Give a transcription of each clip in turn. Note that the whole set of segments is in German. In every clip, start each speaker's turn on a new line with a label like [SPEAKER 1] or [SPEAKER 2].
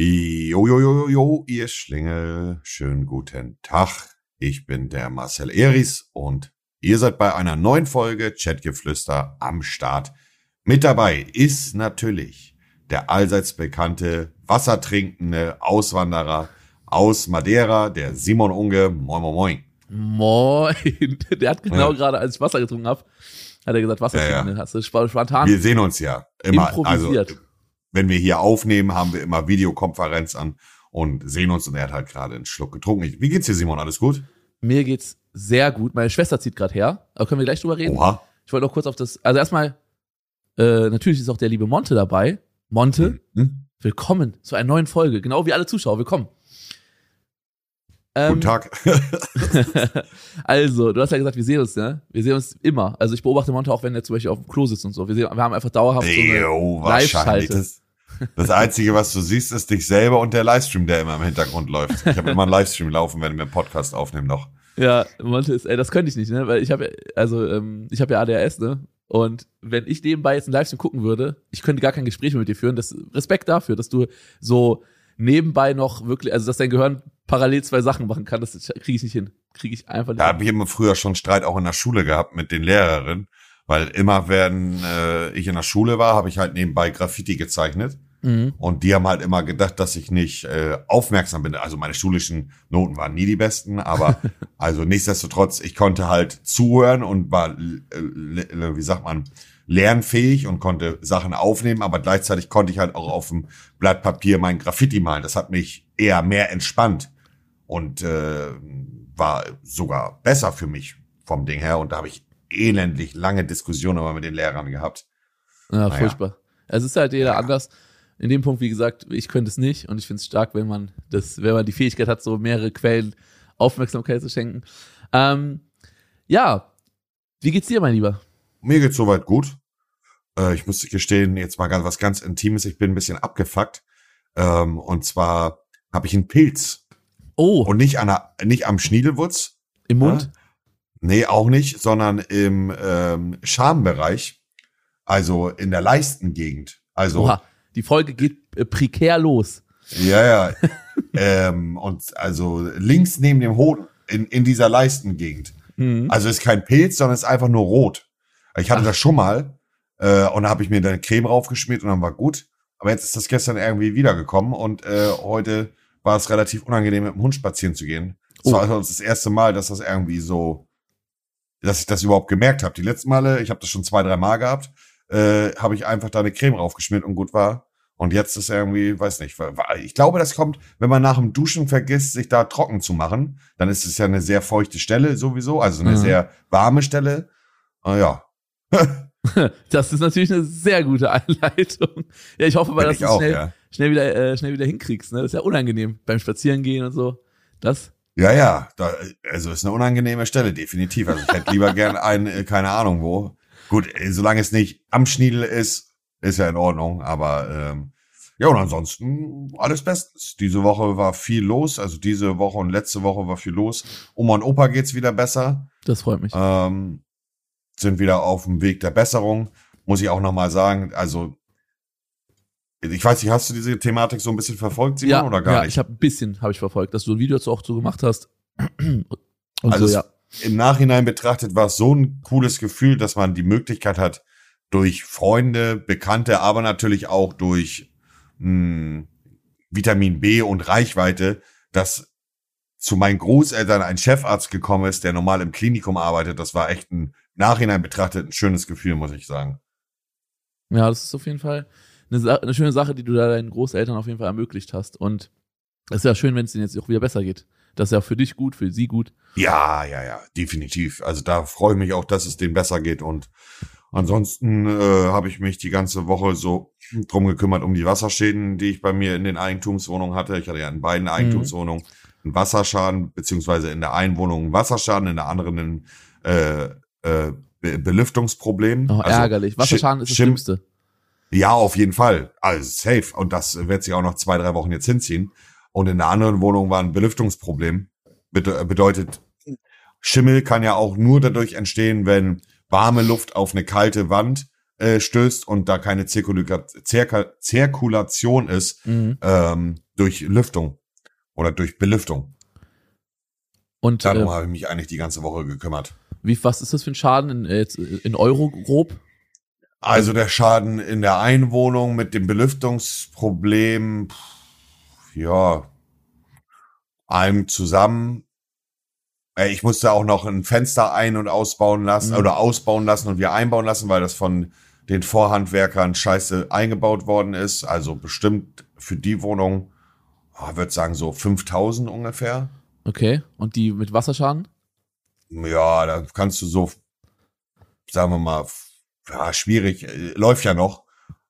[SPEAKER 1] Jo, jo, jo, jo, ihr Schlingel. Schönen guten Tag. Ich bin der Marcel Eris und ihr seid bei einer neuen Folge Chatgeflüster am Start. Mit dabei ist natürlich der allseits bekannte wassertrinkende Auswanderer aus Madeira, der Simon Unge. Moin, moin, moin.
[SPEAKER 2] Moin. Der hat genau ja. gerade, als ich Wasser getrunken habe, hat er gesagt, Wasser ja, trinken. Ja. Hast du spontan.
[SPEAKER 1] Wir sehen uns ja immer. Also wenn wir hier aufnehmen, haben wir immer Videokonferenz an und sehen uns und er hat halt gerade einen Schluck getrunken. Wie geht's dir, Simon? Alles gut?
[SPEAKER 2] Mir geht's sehr gut. Meine Schwester zieht gerade her. Aber können wir gleich drüber reden? Oha. Ich wollte noch kurz auf das. Also erstmal, äh, natürlich ist auch der liebe Monte dabei. Monte, mhm. willkommen zu einer neuen Folge. Genau wie alle Zuschauer, willkommen.
[SPEAKER 1] Ähm, Guten Tag.
[SPEAKER 2] also, du hast ja gesagt, wir sehen uns, ne? Wir sehen uns immer. Also ich beobachte Monte auch, wenn er zum Beispiel auf dem Klo sitzt und so. Wir, sehen, wir haben einfach dauerhaft so eine Live-Schalte.
[SPEAKER 1] Das, das Einzige, was du siehst, ist dich selber und der Livestream, der immer im Hintergrund läuft. Ich habe immer einen Livestream laufen, wenn wir einen Podcast aufnehmen noch.
[SPEAKER 2] Ja, Monte ist, ey, das könnte ich nicht, ne? Weil ich habe also ähm, ich habe ja ADHS, ne? Und wenn ich nebenbei jetzt einen Livestream gucken würde, ich könnte gar kein Gespräch mehr mit dir führen. Das Respekt dafür, dass du so nebenbei noch wirklich, also dass dein Gehirn parallel zwei Sachen machen kann, das kriege ich nicht hin. Kriege ich einfach nicht.
[SPEAKER 1] Da habe ich immer früher schon Streit auch in der Schule gehabt mit den Lehrerinnen, weil immer wenn äh, ich in der Schule war, habe ich halt nebenbei Graffiti gezeichnet. Mhm. Und die haben halt immer gedacht, dass ich nicht äh, aufmerksam bin. Also meine schulischen Noten waren nie die besten, aber also nichtsdestotrotz, ich konnte halt zuhören und war, äh, wie sagt man, lernfähig und konnte Sachen aufnehmen, aber gleichzeitig konnte ich halt auch auf dem Blatt Papier mein Graffiti malen. Das hat mich eher mehr entspannt und äh, war sogar besser für mich vom Ding her. Und da habe ich elendlich lange Diskussionen aber mit den Lehrern gehabt.
[SPEAKER 2] Ja, naja. furchtbar. Es ist halt jeder ja. anders. In dem Punkt, wie gesagt, ich könnte es nicht und ich finde es stark, wenn man das, wenn man die Fähigkeit hat, so mehrere Quellen Aufmerksamkeit zu schenken. Ähm, ja, wie geht's dir, mein Lieber?
[SPEAKER 1] Mir geht's soweit gut. Äh, ich muss gestehen, jetzt mal ganz was ganz Intimes. Ich bin ein bisschen abgefuckt. Ähm, und zwar habe ich einen Pilz.
[SPEAKER 2] Oh.
[SPEAKER 1] Und nicht an der, nicht am Schniedelwurz.
[SPEAKER 2] Im Mund? Ja?
[SPEAKER 1] Nee, auch nicht, sondern im ähm, Schambereich. Also in der Leistengegend. Also. Oha,
[SPEAKER 2] die Folge geht äh, prekär los.
[SPEAKER 1] Ja, ja. ähm, und also links neben dem Hoden in, in dieser Leistengegend. Mhm. Also ist kein Pilz, sondern ist einfach nur rot. Ich hatte Ach. das schon mal äh, und da habe ich mir dann Creme raufgeschmiert und dann war gut. Aber jetzt ist das gestern irgendwie wiedergekommen und äh, heute war es relativ unangenehm, mit dem Hund spazieren zu gehen. Das oh. war also das erste Mal, dass das irgendwie so, dass ich das überhaupt gemerkt habe. Die letzten Male, ich habe das schon zwei, drei Mal gehabt, äh, habe ich einfach da eine Creme raufgeschmiert und gut war. Und jetzt ist irgendwie, weiß nicht, ich glaube, das kommt, wenn man nach dem Duschen vergisst, sich da trocken zu machen, dann ist es ja eine sehr feuchte Stelle sowieso, also eine mhm. sehr warme Stelle. Ah, ja.
[SPEAKER 2] Das ist natürlich eine sehr gute Einleitung. Ja, ich hoffe mal, dass du es schnell, ja. schnell, wieder, äh, schnell wieder hinkriegst. Ne? Das ist ja unangenehm beim Spazierengehen und so. Das.
[SPEAKER 1] Ja, ja, da, also ist eine unangenehme Stelle, definitiv. Also ich hätte lieber gern einen, äh, keine Ahnung wo. Gut, äh, solange es nicht am Schniedel ist, ist ja in Ordnung, aber ähm, ja, und ansonsten alles bestens. Diese Woche war viel los, also diese Woche und letzte Woche war viel los. Oma und Opa geht's wieder besser.
[SPEAKER 2] Das freut mich.
[SPEAKER 1] Ähm, sind wieder auf dem Weg der Besserung. Muss ich auch nochmal sagen, also ich weiß nicht, hast du diese Thematik so ein bisschen verfolgt, Simon,
[SPEAKER 2] ja,
[SPEAKER 1] oder gar
[SPEAKER 2] ja,
[SPEAKER 1] nicht?
[SPEAKER 2] ich habe ein bisschen, habe ich verfolgt, dass du ein Video dazu auch so gemacht hast.
[SPEAKER 1] Und also so, ja. im Nachhinein betrachtet war es so ein cooles Gefühl, dass man die Möglichkeit hat, durch Freunde, Bekannte, aber natürlich auch durch mh, hm, Vitamin B und Reichweite, dass zu meinen Großeltern ein Chefarzt gekommen ist, der normal im Klinikum arbeitet. Das war echt ein Nachhinein betrachtet ein schönes Gefühl, muss ich sagen.
[SPEAKER 2] Ja, das ist auf jeden Fall eine, eine schöne Sache, die du da deinen Großeltern auf jeden Fall ermöglicht hast. Und es ist ja schön, wenn es denen jetzt auch wieder besser geht. Das ist ja für dich gut, für sie gut.
[SPEAKER 1] Ja, ja, ja, definitiv. Also da freue ich mich auch, dass es denen besser geht. Und ansonsten äh, habe ich mich die ganze Woche so drum gekümmert um die Wasserschäden, die ich bei mir in den Eigentumswohnungen hatte. Ich hatte ja in beiden mhm. Eigentumswohnungen mhm. einen Wasserschaden, beziehungsweise in der einen Wohnung einen Wasserschaden, in der anderen einen äh, äh, Be Belüftungsproblem.
[SPEAKER 2] Oh, also ärgerlich. Wasserschaden ist das Schlimmste.
[SPEAKER 1] Ja, auf jeden Fall. Also safe. Und das wird sich auch noch zwei, drei Wochen jetzt hinziehen. Und in der anderen Wohnung war ein Belüftungsproblem. Bede bedeutet, Schimmel kann ja auch nur dadurch entstehen, wenn warme Luft auf eine kalte Wand äh, stößt und da keine Zirkula Zirka Zirkulation ist
[SPEAKER 2] Mhm.
[SPEAKER 1] ähm, durch Lüftung oder durch Belüftung.
[SPEAKER 2] Und
[SPEAKER 1] Darum
[SPEAKER 2] äh,
[SPEAKER 1] habe ich mich eigentlich die ganze Woche gekümmert.
[SPEAKER 2] Wie, was ist das für ein Schaden in, äh, jetzt in Euro grob?
[SPEAKER 1] Also der Schaden in der Einwohnung mit dem Belüftungsproblem, pff, ja, allem zusammen. Äh, Ich musste auch noch ein Fenster ein- und ausbauen lassen
[SPEAKER 2] Mhm.
[SPEAKER 1] oder ausbauen lassen und wir einbauen lassen, weil das von den Vorhandwerkern scheiße eingebaut worden ist. Also bestimmt für die Wohnung, ich würde sagen so 5000 ungefähr.
[SPEAKER 2] Okay. Und die mit Wasserschaden?
[SPEAKER 1] Ja, da kannst du so, sagen wir mal, ja, schwierig, äh, läuft ja noch.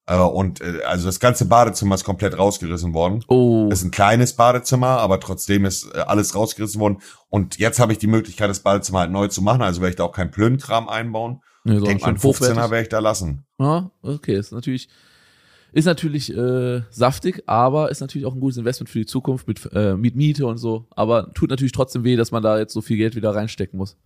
[SPEAKER 1] Äh, Und äh, also das ganze Badezimmer ist komplett rausgerissen worden.
[SPEAKER 2] Oh.
[SPEAKER 1] Ist ein kleines Badezimmer, aber trotzdem ist alles rausgerissen worden. Und jetzt habe ich die Möglichkeit, das Badezimmer halt neu zu machen. Also werde ich da auch kein Plönkram einbauen.
[SPEAKER 2] Nee, so
[SPEAKER 1] Denk ein 15er
[SPEAKER 2] hochwertig.
[SPEAKER 1] werde ich da lassen.
[SPEAKER 2] Ja, okay, ist natürlich, ist natürlich äh, saftig, aber ist natürlich auch ein gutes Investment für die Zukunft mit, äh, mit Miete und so. Aber tut natürlich trotzdem weh, dass man da jetzt so viel Geld wieder reinstecken muss.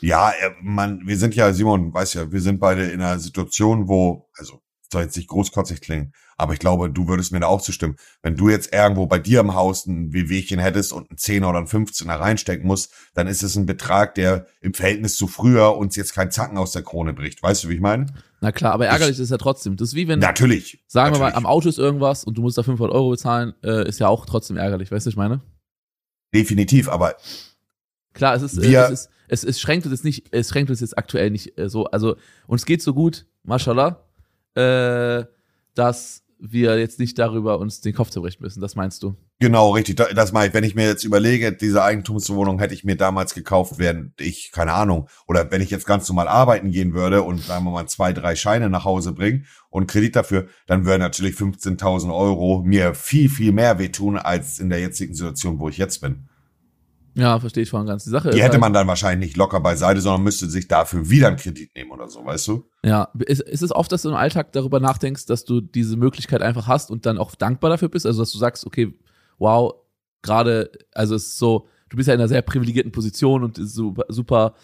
[SPEAKER 1] Ja, äh, man, wir sind ja, Simon, weiß ja, wir sind beide in einer Situation, wo, also soll jetzt nicht großkotzig klingen, aber ich glaube, du würdest mir da auch zustimmen. Wenn du jetzt irgendwo bei dir im Haus ein WWchen hättest und einen 10er oder einen 15er reinstecken musst, dann ist es ein Betrag, der im Verhältnis zu früher uns jetzt kein Zacken aus der Krone bricht. Weißt du, wie ich meine?
[SPEAKER 2] Na klar, aber ärgerlich ist es ja trotzdem. Das ist wie wenn,
[SPEAKER 1] Natürlich.
[SPEAKER 2] sagen wir mal,
[SPEAKER 1] natürlich.
[SPEAKER 2] am Auto ist irgendwas und du musst da 500 Euro bezahlen, äh, ist ja auch trotzdem ärgerlich, weißt du, was ich meine?
[SPEAKER 1] Definitiv, aber
[SPEAKER 2] Klar, es ist, äh,
[SPEAKER 1] Wir-
[SPEAKER 2] es ist, es, es schränkt uns jetzt nicht, es schränkt uns jetzt aktuell nicht äh, so, also uns geht so gut, mashallah, äh, dass wir jetzt nicht darüber uns den Kopf zerbrechen müssen, das meinst du?
[SPEAKER 1] Genau, richtig. Da- Das meine ich. Wenn ich mir jetzt überlege, diese Eigentumswohnung hätte ich mir damals gekauft, während ich, keine Ahnung, oder wenn ich jetzt ganz normal arbeiten gehen würde und sagen wir mal zwei, drei Scheine nach Hause bringen und Kredit dafür, dann würden natürlich 15.000 Euro mir viel, viel mehr wehtun als in der jetzigen Situation, wo ich jetzt bin.
[SPEAKER 2] Ja, verstehe ich und ganz. Die Sache
[SPEAKER 1] Die
[SPEAKER 2] ist
[SPEAKER 1] hätte
[SPEAKER 2] halt,
[SPEAKER 1] man dann wahrscheinlich nicht locker beiseite, sondern müsste sich dafür wieder einen Kredit nehmen oder so, weißt du?
[SPEAKER 2] Ja, ist, ist es oft, dass du im Alltag darüber nachdenkst, dass du diese Möglichkeit einfach hast und dann auch dankbar dafür bist? Also, dass du sagst, okay, wow, gerade, also es ist so, du bist ja in einer sehr privilegierten Position und ist super, super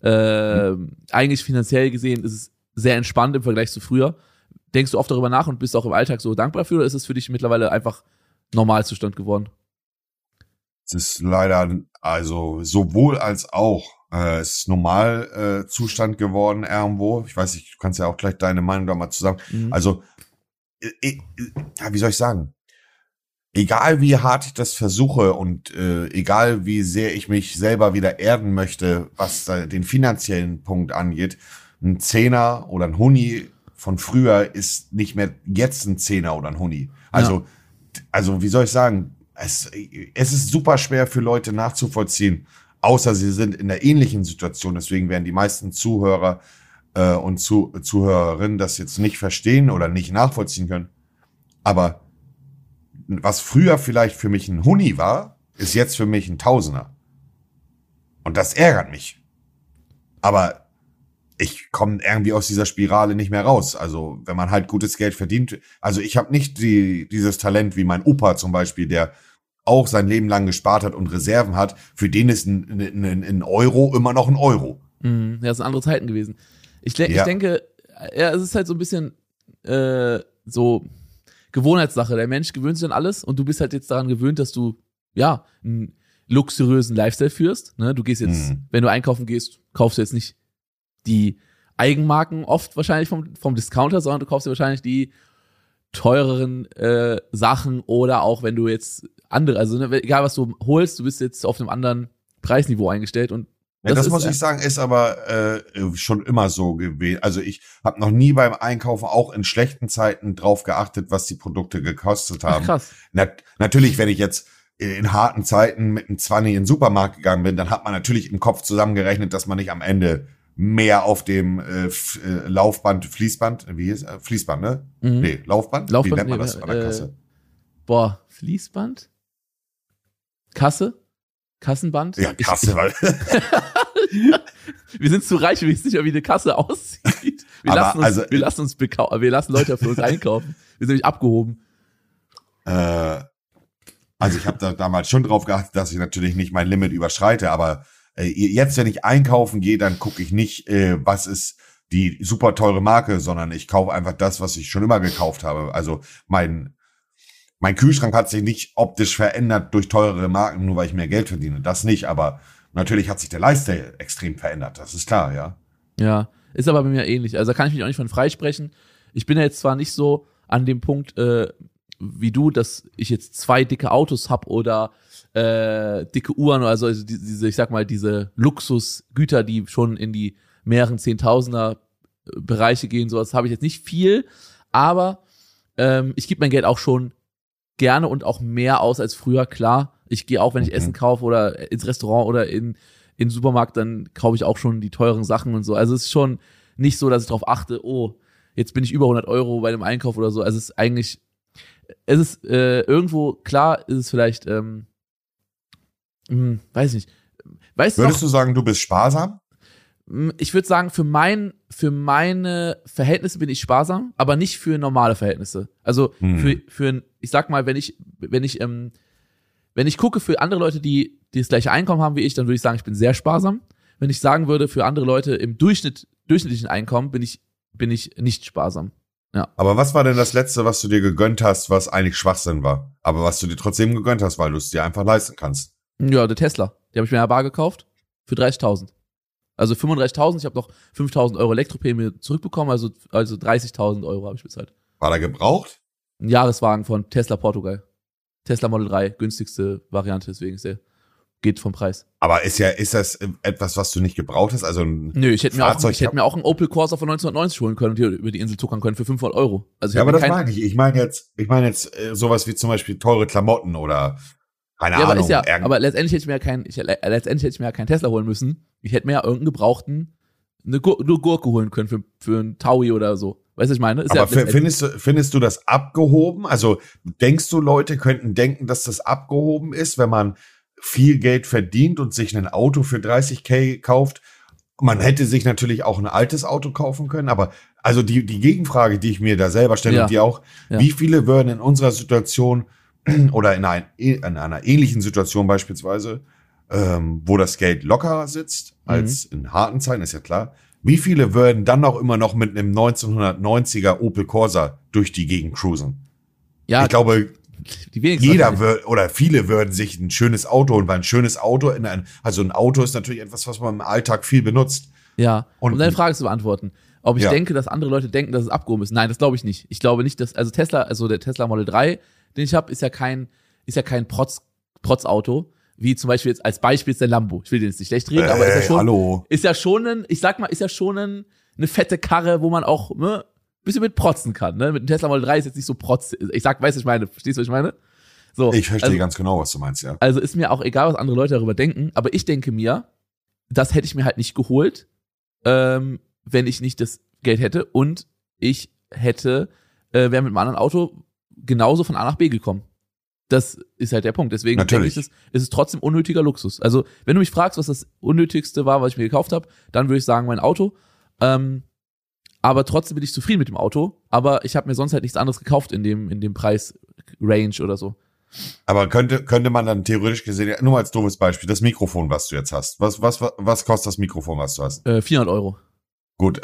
[SPEAKER 2] äh, eigentlich finanziell gesehen ist es sehr entspannt im Vergleich zu früher. Denkst du oft darüber nach und bist auch im Alltag so dankbar dafür oder ist es für dich mittlerweile einfach Normalzustand geworden?
[SPEAKER 1] Es ist leider, also sowohl als auch. Äh, es ist normal äh, Zustand geworden irgendwo. Ich weiß nicht, du kannst ja auch gleich deine Meinung da mal zusammen.
[SPEAKER 2] Mhm.
[SPEAKER 1] Also, äh, äh, ja, wie soll ich sagen? Egal wie hart ich das versuche und äh, egal wie sehr ich mich selber wieder erden möchte, was den finanziellen Punkt angeht, ein Zehner oder ein Huni von früher ist nicht mehr jetzt ein Zehner oder ein Huni. Also, also wie soll ich sagen? Es, es ist super schwer für Leute nachzuvollziehen, außer sie sind in der ähnlichen Situation. Deswegen werden die meisten Zuhörer äh, und zu, Zuhörerinnen das jetzt nicht verstehen oder nicht nachvollziehen können. Aber was früher vielleicht für mich ein Huni war, ist jetzt für mich ein Tausender. Und das ärgert mich. Aber ich komme irgendwie aus dieser Spirale nicht mehr raus. Also wenn man halt gutes Geld verdient. Also ich habe nicht die, dieses Talent wie mein Opa zum Beispiel, der auch sein Leben lang gespart hat und Reserven hat. Für den ist ein, ein, ein Euro immer noch ein Euro.
[SPEAKER 2] Mhm. Ja, es sind andere Zeiten gewesen. Ich, de ich
[SPEAKER 1] Ja.
[SPEAKER 2] denke, ja, es ist halt so ein bisschen äh, so Gewohnheitssache. Der Mensch gewöhnt sich an alles und du bist halt jetzt daran gewöhnt, dass du ja einen luxuriösen Lifestyle führst. Ne? Du gehst jetzt,
[SPEAKER 1] Mhm.
[SPEAKER 2] wenn du einkaufen gehst, kaufst du jetzt nicht die Eigenmarken oft wahrscheinlich vom, vom Discounter, sondern du kaufst dir wahrscheinlich die teureren äh, Sachen oder auch wenn du jetzt andere, also ne, egal was du holst, du bist jetzt auf einem anderen Preisniveau eingestellt und
[SPEAKER 1] Ja, das, muss ich sagen, ist aber äh, schon immer so gewesen. Also ich habe noch nie beim Einkaufen auch in schlechten Zeiten drauf geachtet, was die Produkte gekostet
[SPEAKER 2] Ach,
[SPEAKER 1] haben.
[SPEAKER 2] krass.
[SPEAKER 1] Nat natürlich, wenn ich jetzt in harten Zeiten mit einem 20 in den Supermarkt gegangen bin, dann hat man natürlich im Kopf zusammengerechnet, dass man nicht am Ende mehr auf dem äh, äh, Laufband, Fließband, wie ist äh, Fließband, ne?
[SPEAKER 2] Mhm.
[SPEAKER 1] Nee, Laufband?
[SPEAKER 2] Laufband,
[SPEAKER 1] wie nennt man das an der
[SPEAKER 2] äh,
[SPEAKER 1] Kasse?
[SPEAKER 2] Boah, Fließband? Kasse? Kassenband?
[SPEAKER 1] Ja, Kasse, weil
[SPEAKER 2] wir sind zu reich, wir wissen nicht mehr, wie eine Kasse aussieht. Wir
[SPEAKER 1] Aber
[SPEAKER 2] lassen uns,
[SPEAKER 1] also-
[SPEAKER 2] wir lassen uns wir lassen Leute für uns einkaufen. Wir sind nämlich abgehoben.
[SPEAKER 1] Äh, also ich habe da damals schon drauf geachtet, dass ich natürlich nicht mein Limit überschreite, aber äh, jetzt, wenn ich einkaufen gehe, dann gucke ich nicht, äh, was ist die super teure Marke, sondern ich kaufe einfach das, was ich schon immer gekauft habe. Also mein, mein Kühlschrank hat sich nicht optisch verändert durch teurere Marken, nur weil ich mehr Geld verdiene. Das nicht, aber natürlich hat sich der Lifestyle extrem verändert. Das ist klar, ja.
[SPEAKER 2] Ja, ist aber bei mir ähnlich. Also da kann ich mich auch nicht von freisprechen. Ich bin ja jetzt zwar nicht so an dem Punkt äh, wie du, dass ich jetzt zwei dicke Autos hab oder äh, dicke Uhren, also diese, ich sag mal, diese Luxusgüter, die schon in die mehreren Zehntausender äh, Bereiche gehen, sowas habe ich jetzt nicht viel, aber ähm, ich gebe mein Geld auch schon gerne und auch mehr aus als früher, klar. Ich gehe auch, wenn ich mhm. Essen kaufe oder ins Restaurant oder in, in den Supermarkt, dann kaufe ich auch schon die teuren Sachen und so. Also es ist schon nicht so, dass ich darauf achte, oh, jetzt bin ich über 100 Euro bei dem Einkauf oder so. Also es ist eigentlich, es ist äh, irgendwo, klar ist es vielleicht, ähm, hm, weiß nicht.
[SPEAKER 1] Weißt Würdest du, noch, du sagen, du bist sparsam?
[SPEAKER 2] Hm, ich würde sagen, für mein, für meine Verhältnisse bin ich sparsam, aber nicht für normale Verhältnisse. Also hm. für, für, ich sag mal, wenn ich, wenn ich, ähm, wenn ich gucke für andere Leute, die, die das gleiche Einkommen haben wie ich, dann würde ich sagen, ich bin sehr sparsam. Wenn ich sagen würde, für andere Leute im Durchschnitt, durchschnittlichen Einkommen bin ich, bin ich nicht sparsam. Ja.
[SPEAKER 1] Aber was war denn das letzte, was du dir gegönnt hast, was eigentlich Schwachsinn war? Aber was du dir trotzdem gegönnt hast, weil du es dir einfach leisten kannst?
[SPEAKER 2] Ja, der Tesla. Die habe ich mir in der Bar gekauft für 30.000. Also 35.000, ich habe noch 5.000 Euro Elektroprämie zurückbekommen, also, also 30.000 Euro habe ich bezahlt.
[SPEAKER 1] War der gebraucht?
[SPEAKER 2] Ein Jahreswagen von Tesla Portugal. Tesla Model 3, günstigste Variante, deswegen ist der geht vom Preis.
[SPEAKER 1] Aber ist ja, ist das etwas, was du nicht gebraucht hast? Also ein
[SPEAKER 2] Nö, ich hätte, mir auch, ich hätte mir auch einen Opel Corsa von 1990 holen können und hier über die Insel tuckern können für 500 Euro.
[SPEAKER 1] Also ja, aber das meine ich. Ich meine jetzt, ich meine jetzt äh, sowas wie zum Beispiel teure Klamotten oder keine ja,
[SPEAKER 2] Ahnung. Aber, ja, aber letztendlich hätte ich mir ja kein, ich, letztendlich hätte ich mir ja keinen Tesla holen müssen. Ich hätte mir ja irgendeinen gebrauchten, eine, Gur eine Gurke holen können für, für einen Taui oder so. Weißt du, ich meine? Ist
[SPEAKER 1] aber ja findest du, findest du das abgehoben? Also denkst du, Leute könnten denken, dass das abgehoben ist, wenn man viel Geld verdient und sich ein Auto für 30k kauft. Man hätte sich natürlich auch ein altes Auto kaufen können, aber also die, die Gegenfrage, die ich mir da selber stelle ja. und die auch, ja. wie viele würden in unserer Situation oder in, ein, in einer ähnlichen Situation beispielsweise, ähm, wo das Geld locker sitzt, als mhm. in harten Zeiten, ist ja klar, wie viele würden dann auch immer noch mit einem 1990er Opel Corsa durch die Gegend cruisen? Ja, ich glaube. Jeder wird, oder viele würden sich ein schönes Auto holen, weil ein schönes Auto in ein, also ein Auto ist natürlich etwas, was man im Alltag viel benutzt.
[SPEAKER 2] Ja. Und, um deine Frage zu beantworten. Ob ich ja. denke, dass andere Leute denken, dass es abgehoben ist. Nein, das glaube ich nicht. Ich glaube nicht, dass, also Tesla, also der Tesla Model 3, den ich habe, ist ja kein, ist ja kein Protz, Protzauto, wie zum Beispiel jetzt als Beispiel ist der Lambo. Ich will den jetzt nicht schlecht reden, äh, aber ist ja schon, hallo. ist ja schon ein, ich sag mal, ist ja schon ein, eine fette Karre, wo man auch, ne, bisschen mit protzen kann. Ne? Mit dem Tesla Model 3 ist jetzt nicht so protz. Ich sag, weißt du, ich meine, verstehst du, was ich meine?
[SPEAKER 1] So, ich verstehe also, ganz genau, was du meinst, ja.
[SPEAKER 2] Also ist mir auch egal, was andere Leute darüber denken, aber ich denke mir, das hätte ich mir halt nicht geholt, ähm, wenn ich nicht das Geld hätte und ich hätte, äh, wäre mit einem anderen Auto genauso von A nach B gekommen. Das ist halt der Punkt. Deswegen Natürlich. denke ich, es ist trotzdem unnötiger Luxus. Also, wenn du mich fragst, was das Unnötigste war, was ich mir gekauft habe, dann würde ich sagen, mein Auto. Ähm, aber trotzdem bin ich zufrieden mit dem Auto. Aber ich habe mir sonst halt nichts anderes gekauft in dem, in dem Preis-Range oder so.
[SPEAKER 1] Aber könnte, könnte man dann theoretisch gesehen, nur mal als doofes Beispiel, das Mikrofon, was du jetzt hast. Was, was, was kostet das Mikrofon, was du hast?
[SPEAKER 2] Äh, 400 Euro.
[SPEAKER 1] Gut.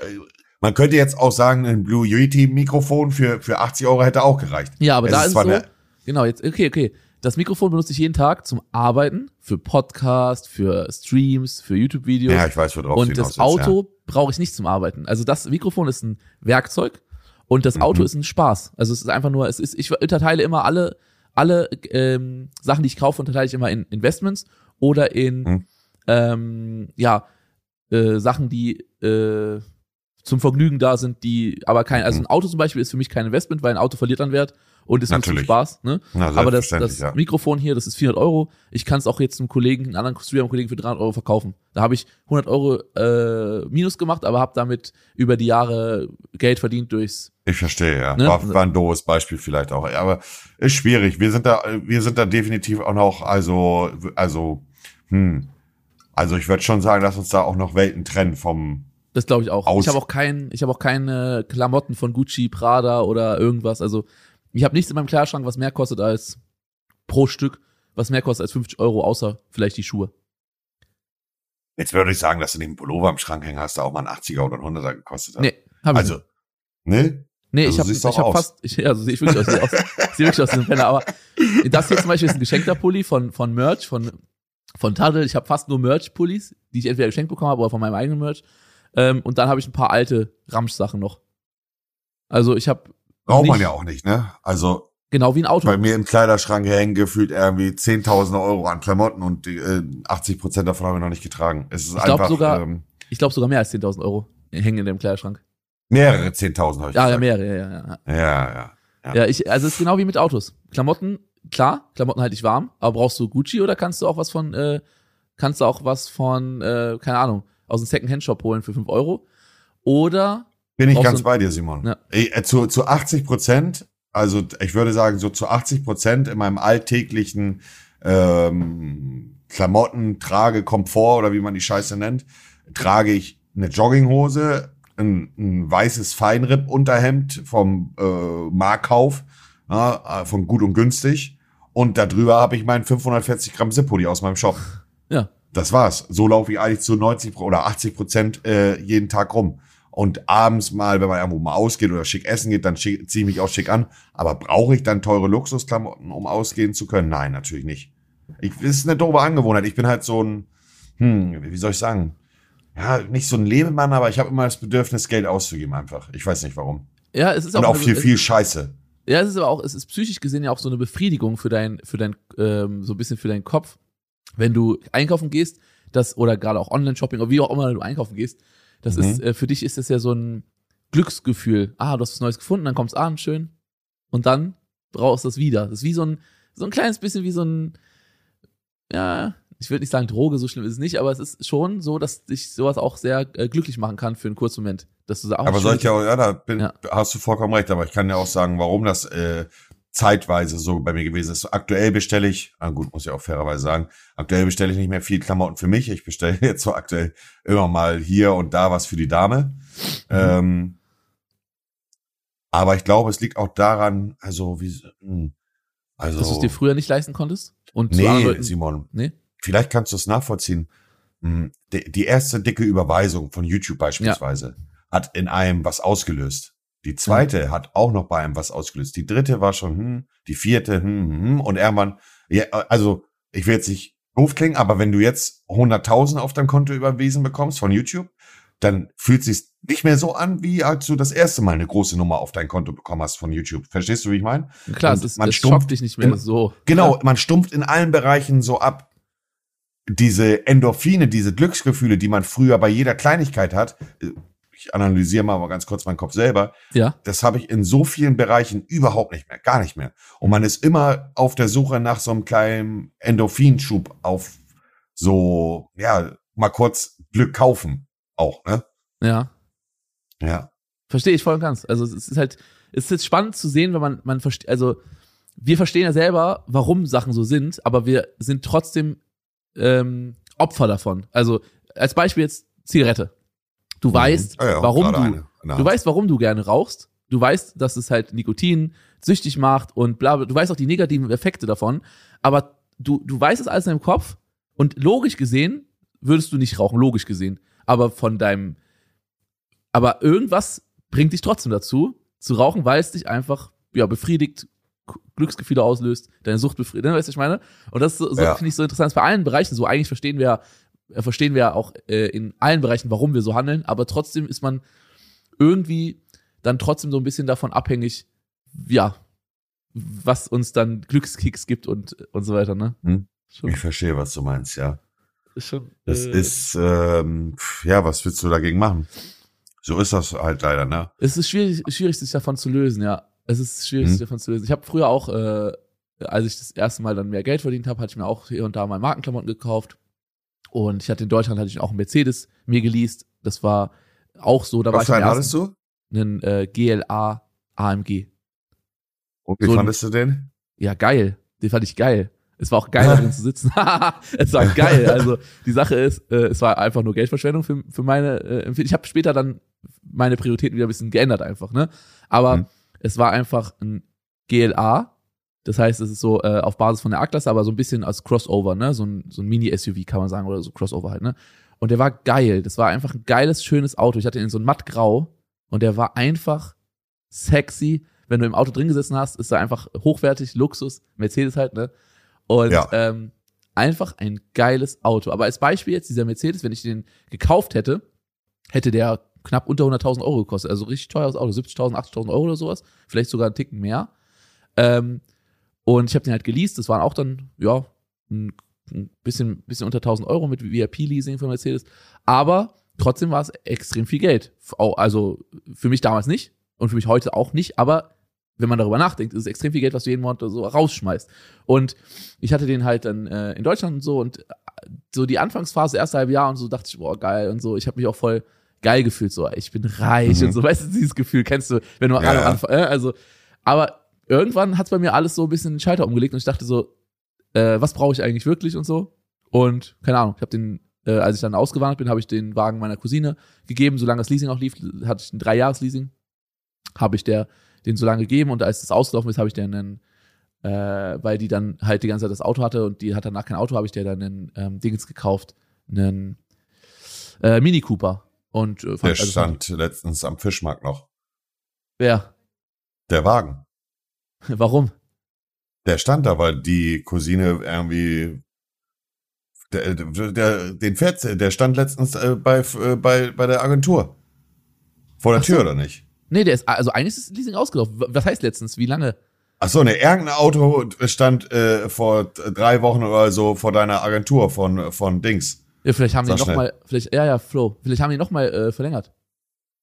[SPEAKER 1] Man könnte jetzt auch sagen, ein Blue Yeti Mikrofon für, für 80 Euro hätte auch gereicht.
[SPEAKER 2] Ja, aber es da ist, ist so, genau, jetzt, okay, okay. Das Mikrofon benutze ich jeden Tag zum Arbeiten, für Podcast, für Streams, für YouTube-Videos.
[SPEAKER 1] Ja, ich weiß, worauf
[SPEAKER 2] Und das Auto ja. brauche ich nicht zum Arbeiten. Also das Mikrofon ist ein Werkzeug und das Auto mhm. ist ein Spaß. Also es ist einfach nur, es ist, ich unterteile immer alle, alle ähm, Sachen, die ich kaufe, unterteile ich immer in Investments oder in mhm. ähm, ja äh, Sachen, die äh, zum Vergnügen da sind, die aber kein, also mhm. ein Auto zum Beispiel ist für mich kein Investment, weil ein Auto verliert dann Wert und ist Natürlich. Spaß. Ne? Na, Aber das, das ja. Mikrofon hier, das ist 400 Euro. Ich kann es auch jetzt einem Kollegen, einem anderen Streamer-Kollegen für 300 Euro verkaufen. Da habe ich 100 Euro äh, Minus gemacht, aber habe damit über die Jahre Geld verdient durchs.
[SPEAKER 1] Ich verstehe, ja. Ne? War, war ein doofes Beispiel vielleicht auch. Aber ist schwierig. Wir sind da, wir sind da definitiv auch noch, also, also, hm. Also ich würde schon sagen, dass uns da auch noch Welten trennen vom,
[SPEAKER 2] das glaube ich auch. Aus ich habe auch kein, ich habe auch keine Klamotten von Gucci, Prada oder irgendwas. Also ich habe nichts in meinem Kleiderschrank, was mehr kostet als pro Stück, was mehr kostet als 50 Euro, außer vielleicht die Schuhe.
[SPEAKER 1] Jetzt würde ich sagen, dass du den Pullover im Schrank hängen hast, der auch mal einen 80er oder einen 100er gekostet hat.
[SPEAKER 2] Nee, hab ich
[SPEAKER 1] also,
[SPEAKER 2] nicht.
[SPEAKER 1] ne?
[SPEAKER 2] Nee,
[SPEAKER 1] also
[SPEAKER 2] ich habe ich hab fast, ich, also sehe ich wirklich aus, sehe aus, sehe wirklich aus diesem Penner, aber das hier zum Beispiel ist ein geschenkter Pulli von, von Merch, von, von Tadel. Ich habe fast nur Merch-Pullis, die ich entweder geschenkt bekommen habe oder von meinem eigenen Merch. Ähm, und dann habe ich ein paar alte Ramsch-Sachen noch. Also ich habe
[SPEAKER 1] Braucht man ja auch nicht, ne? Also
[SPEAKER 2] genau wie ein Auto.
[SPEAKER 1] bei mir im Kleiderschrank hängen gefühlt irgendwie 10.000 Euro an Klamotten und die, äh, 80 Prozent davon habe ich noch nicht getragen. Es ist
[SPEAKER 2] Ich glaub
[SPEAKER 1] einfach
[SPEAKER 2] sogar-
[SPEAKER 1] ähm,
[SPEAKER 2] Ich glaube sogar mehr als 10.000 Euro hängen in dem Kleiderschrank.
[SPEAKER 1] mehrere 10.000 habe ich
[SPEAKER 2] Ja, ja,
[SPEAKER 1] gesagt.
[SPEAKER 2] mehrere, ja, ja, ja.
[SPEAKER 1] Ja, ja. Ja.
[SPEAKER 2] Ja, ich, also es ist genau wie mit Autos. Klamotten, klar, Klamotten halte ich warm, aber brauchst du Gucci oder kannst du auch was von, äh, kannst du auch was von, äh, keine Ahnung, aus dem Second-Hand-Shop holen für 5 Euro? Oder,
[SPEAKER 1] Bin ich ganz
[SPEAKER 2] du-
[SPEAKER 1] bei dir, Simon.
[SPEAKER 2] Ja.
[SPEAKER 1] Ey, äh, zu, zu 80 Prozent, also ich würde sagen, so zu 80 Prozent in meinem alltäglichen ähm, Klamotten, Trage, Komfort oder wie man die Scheiße nennt, trage ich eine Jogginghose, ein, ein weißes Feinripp-Unterhemd vom äh, Markauf, ja, äh, von gut und günstig. Und darüber habe ich meinen 540 Gramm Zippo, aus meinem Shop.
[SPEAKER 2] ja,
[SPEAKER 1] Das war's. So laufe ich eigentlich zu 90 Pro- oder 80 Prozent äh, jeden Tag rum. Und abends mal, wenn man irgendwo mal ausgeht oder schick essen geht, dann ziehe ich mich auch schick an. Aber brauche ich dann teure Luxusklamotten, um ausgehen zu können? Nein, natürlich nicht. Ich, das ist eine doofe Angewohnheit. Ich bin halt so ein, hm, wie soll ich sagen? Ja, nicht so ein Lebemann, aber ich habe immer das Bedürfnis, Geld auszugeben einfach. Ich weiß nicht warum.
[SPEAKER 2] ja, es ist
[SPEAKER 1] Und
[SPEAKER 2] auch,
[SPEAKER 1] auch viel, viel Scheiße.
[SPEAKER 2] ja, es ist aber auch, es ist psychisch gesehen ja auch so eine Befriedigung für dein, für dein, ähm, so ein bisschen für deinen Kopf, wenn du einkaufen gehst, das, oder gerade auch Online-Shopping, oder wie auch immer du einkaufen gehst, das
[SPEAKER 1] Mhm.
[SPEAKER 2] ist, äh, für dich ist das ja so ein Glücksgefühl. Ah, du hast was Neues gefunden, dann kommst an, schön. Und dann brauchst du das wieder. Das ist wie so ein, so ein kleines bisschen wie so ein, ja, ich würde nicht sagen Droge, so schlimm ist es nicht, aber es ist schon so, dass dich sowas auch sehr äh, glücklich machen kann für einen kurzen Moment. Dass du sagst,
[SPEAKER 1] Aber soll ich ja, auch- ja, da bin,
[SPEAKER 2] Ja.
[SPEAKER 1] hast du vollkommen recht, aber ich kann ja auch sagen, warum das äh, zeitweise so bei mir gewesen ist. Aktuell bestelle ich, ah gut, muss ich auch fairerweise sagen, aktuell bestelle ich nicht mehr viel Klamotten für mich. Ich bestelle jetzt so aktuell immer mal hier und da was für die Dame. Ähm, aber ich glaube, es liegt auch daran, also wie, hm, also
[SPEAKER 2] dass du es dir früher nicht leisten konntest? Und
[SPEAKER 1] nee, Simon,
[SPEAKER 2] nee?
[SPEAKER 1] vielleicht kannst du es nachvollziehen. Hm, Die, die erste dicke Überweisung von YouTube beispielsweise hat in einem was ausgelöst. Die zweite hat auch noch bei einem was ausgelöst. Die dritte war schon, hm, die vierte, hm, hm, hm, und irgendwann, ja, also ich will jetzt nicht doof klingen, aber wenn du jetzt 100.000 auf dein Konto überwiesen bekommst von YouTube, dann fühlt sich nicht mehr so an, wie als du das erste Mal eine große Nummer auf dein Konto bekommen hast von YouTube. Verstehst du, wie ich meine?
[SPEAKER 2] Klar,
[SPEAKER 1] Und
[SPEAKER 2] es, ist,
[SPEAKER 1] man
[SPEAKER 2] es
[SPEAKER 1] stumpft
[SPEAKER 2] dich nicht mehr
[SPEAKER 1] im-
[SPEAKER 2] so.
[SPEAKER 1] Genau, man stumpft in allen Bereichen so ab. Diese Endorphine, diese Glücksgefühle, die man früher bei jeder Kleinigkeit hat, äh, ich analysiere mal aber ganz kurz meinen Kopf selber,
[SPEAKER 2] Ja,
[SPEAKER 1] das habe ich in so vielen Bereichen überhaupt nicht mehr, gar nicht mehr. Und man ist immer auf der Suche nach so einem kleinen Endorphinschub auf so, ja, mal kurz Glück kaufen auch, ne?
[SPEAKER 2] ja.
[SPEAKER 1] Ja.
[SPEAKER 2] Verstehe ich voll und ganz. Also es ist halt, es ist spannend zu sehen, wenn man, man versteht, also wir verstehen ja selber, warum Sachen so sind, aber wir sind trotzdem ähm, Opfer davon. Also als Beispiel jetzt Zigarette. Du weißt,
[SPEAKER 1] Mhm. Ja, ja,
[SPEAKER 2] warum du,
[SPEAKER 1] eine
[SPEAKER 2] du weißt, warum du gerne rauchst. Du weißt, dass es halt Nikotin süchtig macht und bla, bla. Du weißt auch die negativen Effekte davon. Aber du, du weißt es alles in deinem Kopf und logisch gesehen würdest du nicht rauchen, logisch gesehen. Aber von deinem, aber irgendwas bringt dich trotzdem dazu, zu rauchen, weil es dich einfach, ja, befriedigt, Glücksgefühle auslöst, deine Sucht befriedigt, ne, weißt du, was ich meine? Und das ist so, so,
[SPEAKER 1] Ja.
[SPEAKER 2] finde ich so interessant, bei allen Bereichen so. Eigentlich verstehen wir, verstehen wir auch äh, in allen Bereichen, warum wir so handeln, aber trotzdem ist man irgendwie dann trotzdem so ein bisschen davon abhängig, ja, was uns dann Glückskicks gibt und, und so weiter, ne?
[SPEAKER 1] Hm. Ich verstehe, was du meinst, ja.
[SPEAKER 2] schon,
[SPEAKER 1] Das
[SPEAKER 2] äh,
[SPEAKER 1] ist, ähm, ja, was willst du dagegen machen? So ist das halt leider, ne?
[SPEAKER 2] Es ist schwierig, schwierig, sich davon zu lösen, ja. Es ist schwierig,
[SPEAKER 1] Mhm.
[SPEAKER 2] sich davon zu lösen. Ich habe früher auch, äh, als ich das erste Mal dann mehr Geld verdient habe, hatte ich mir auch hier und da mal Markenklamotten gekauft. Und ich hatte in Deutschland hatte ich auch einen Mercedes mir geleast. Das war auch so. Da war
[SPEAKER 1] Was
[SPEAKER 2] ich
[SPEAKER 1] für einen hattest du?
[SPEAKER 2] einen äh, GLA AMG.
[SPEAKER 1] Und wie
[SPEAKER 2] So ein-
[SPEAKER 1] fandest du den?
[SPEAKER 2] Ja, geil. Den fand ich geil. Es war auch geil, da drin zu sitzen. es war geil. Also die Sache ist, äh, es war einfach nur Geldverschwendung für, für meine äh, Empfehlung. Ich habe später dann meine Prioritäten wieder ein bisschen geändert einfach, ne? Aber
[SPEAKER 1] Mhm.
[SPEAKER 2] es war einfach ein GLA. Das heißt, es ist so äh, auf Basis von der A-Klasse, aber so ein bisschen als Crossover, ne? So ein, so ein Mini-SUV kann man sagen oder so Crossover halt, ne? Und der war geil. Das war einfach ein geiles, schönes Auto. Ich hatte ihn in so ein mattgrau und der war einfach sexy. Wenn du im Auto drin gesessen hast, ist er einfach hochwertig, Luxus, Mercedes halt, ne? Und
[SPEAKER 1] Ja.
[SPEAKER 2] ähm, einfach ein geiles Auto. Aber als Beispiel jetzt dieser Mercedes, wenn ich den gekauft hätte, hätte der knapp unter 100.000 Euro gekostet. Also richtig teures Auto, 70.000, 80.000 Euro oder sowas. Vielleicht sogar einen Ticken mehr. Ähm, und ich habe den halt geleast. Das waren auch dann, ja, ein, bisschen, bisschen unter 1000 Euro mit VIP-Leasing von Mercedes. Aber trotzdem war es extrem viel Geld. Also für mich damals nicht und für mich heute auch nicht. Aber wenn man darüber nachdenkt, ist es extrem viel Geld, was du jeden Monat so rausschmeißt. Und ich hatte den halt dann äh, in Deutschland und so und äh, so die Anfangsphase, erste halbe Jahr und so dachte ich, boah, geil und so. Ich habe mich auch voll geil gefühlt, so, ich bin reich
[SPEAKER 1] Mhm.
[SPEAKER 2] und so. Weißt du, dieses Gefühl kennst du, wenn du
[SPEAKER 1] Ja, ja.
[SPEAKER 2] Anfang, äh, also, aber irgendwann hat's bei mir alles so ein bisschen den Schalter umgelegt und ich dachte so, äh, was brauche ich eigentlich wirklich und so. Und keine Ahnung, ich habe den, äh, als ich dann ausgewandert bin, habe ich den Wagen meiner Cousine gegeben, solange das Leasing auch lief, hatte ich ein Dreijahres-Leasing, habe ich der den so lange gegeben und als das ausgelaufen ist, habe ich den dann, äh, weil die dann halt die ganze Zeit das Auto hatte und die hat danach kein Auto, habe ich der dann einen ähm, Dings gekauft, einen äh, Mini Cooper. Und äh,
[SPEAKER 1] Der
[SPEAKER 2] also
[SPEAKER 1] stand letztens am Fischmarkt noch.
[SPEAKER 2] Wer?
[SPEAKER 1] Der Wagen.
[SPEAKER 2] Warum?
[SPEAKER 1] Der stand da, weil die Cousine irgendwie der, der, den sie- der stand letztens äh, bei, äh, bei, bei der Agentur. Vor der
[SPEAKER 2] so.
[SPEAKER 1] Tür, oder nicht?
[SPEAKER 2] Nee, der ist, also eigentlich ist das Leasing ausgelaufen. Was heißt letztens? Wie lange?
[SPEAKER 1] Ach so, ne, irgendein Auto stand äh, vor drei Wochen oder so vor deiner Agentur von, von Dings.
[SPEAKER 2] Ja, vielleicht haben
[SPEAKER 1] Sag
[SPEAKER 2] die noch
[SPEAKER 1] schnell.
[SPEAKER 2] mal, vielleicht, ja, ja, Flo, vielleicht haben die noch mal äh, verlängert.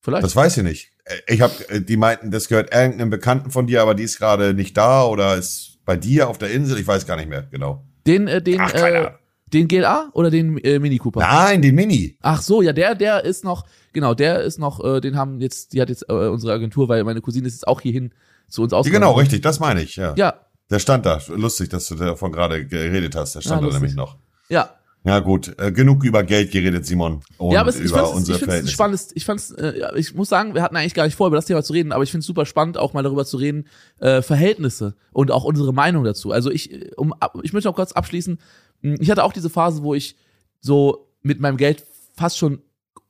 [SPEAKER 2] Vielleicht.
[SPEAKER 1] Das weiß ich nicht. Äh, Ich hab, äh, die meinten, das gehört irgendeinem Bekannten von dir, aber die ist gerade nicht da oder ist bei dir auf der Insel. Ich weiß gar nicht mehr genau.
[SPEAKER 2] den, äh, den,
[SPEAKER 1] Ach,
[SPEAKER 2] äh, den GLA oder den äh, Mini Cooper?
[SPEAKER 1] Nein, den Mini.
[SPEAKER 2] Ach so, ja, der, der ist noch, genau, der ist noch, äh, den haben jetzt, die hat jetzt äh, unsere Agentur, weil meine Cousine ist jetzt auch hierhin zu uns
[SPEAKER 1] Die,
[SPEAKER 2] ausgewandert.
[SPEAKER 1] genau, richtig, das meine ich, ja.
[SPEAKER 2] Ja,
[SPEAKER 1] Der stand da. Lustig, dass du davon gerade geredet hast. Der stand
[SPEAKER 2] Ja,
[SPEAKER 1] da nämlich noch.
[SPEAKER 2] ja.
[SPEAKER 1] Ja, gut. Äh, genug über Geld geredet, Simon. Und
[SPEAKER 2] ja, aber es, ich ein
[SPEAKER 1] Verhältnisse.
[SPEAKER 2] spannendes, ich fand's, äh, ich muss sagen, wir hatten eigentlich gar nicht vor, über das Thema zu reden, aber ich find's super spannend, auch mal darüber zu reden, äh, Verhältnisse und auch unsere Meinung dazu. Also ich, äh, um, ich möchte noch kurz abschließen. Mh, Ich hatte auch diese Phase, wo ich so mit meinem Geld fast schon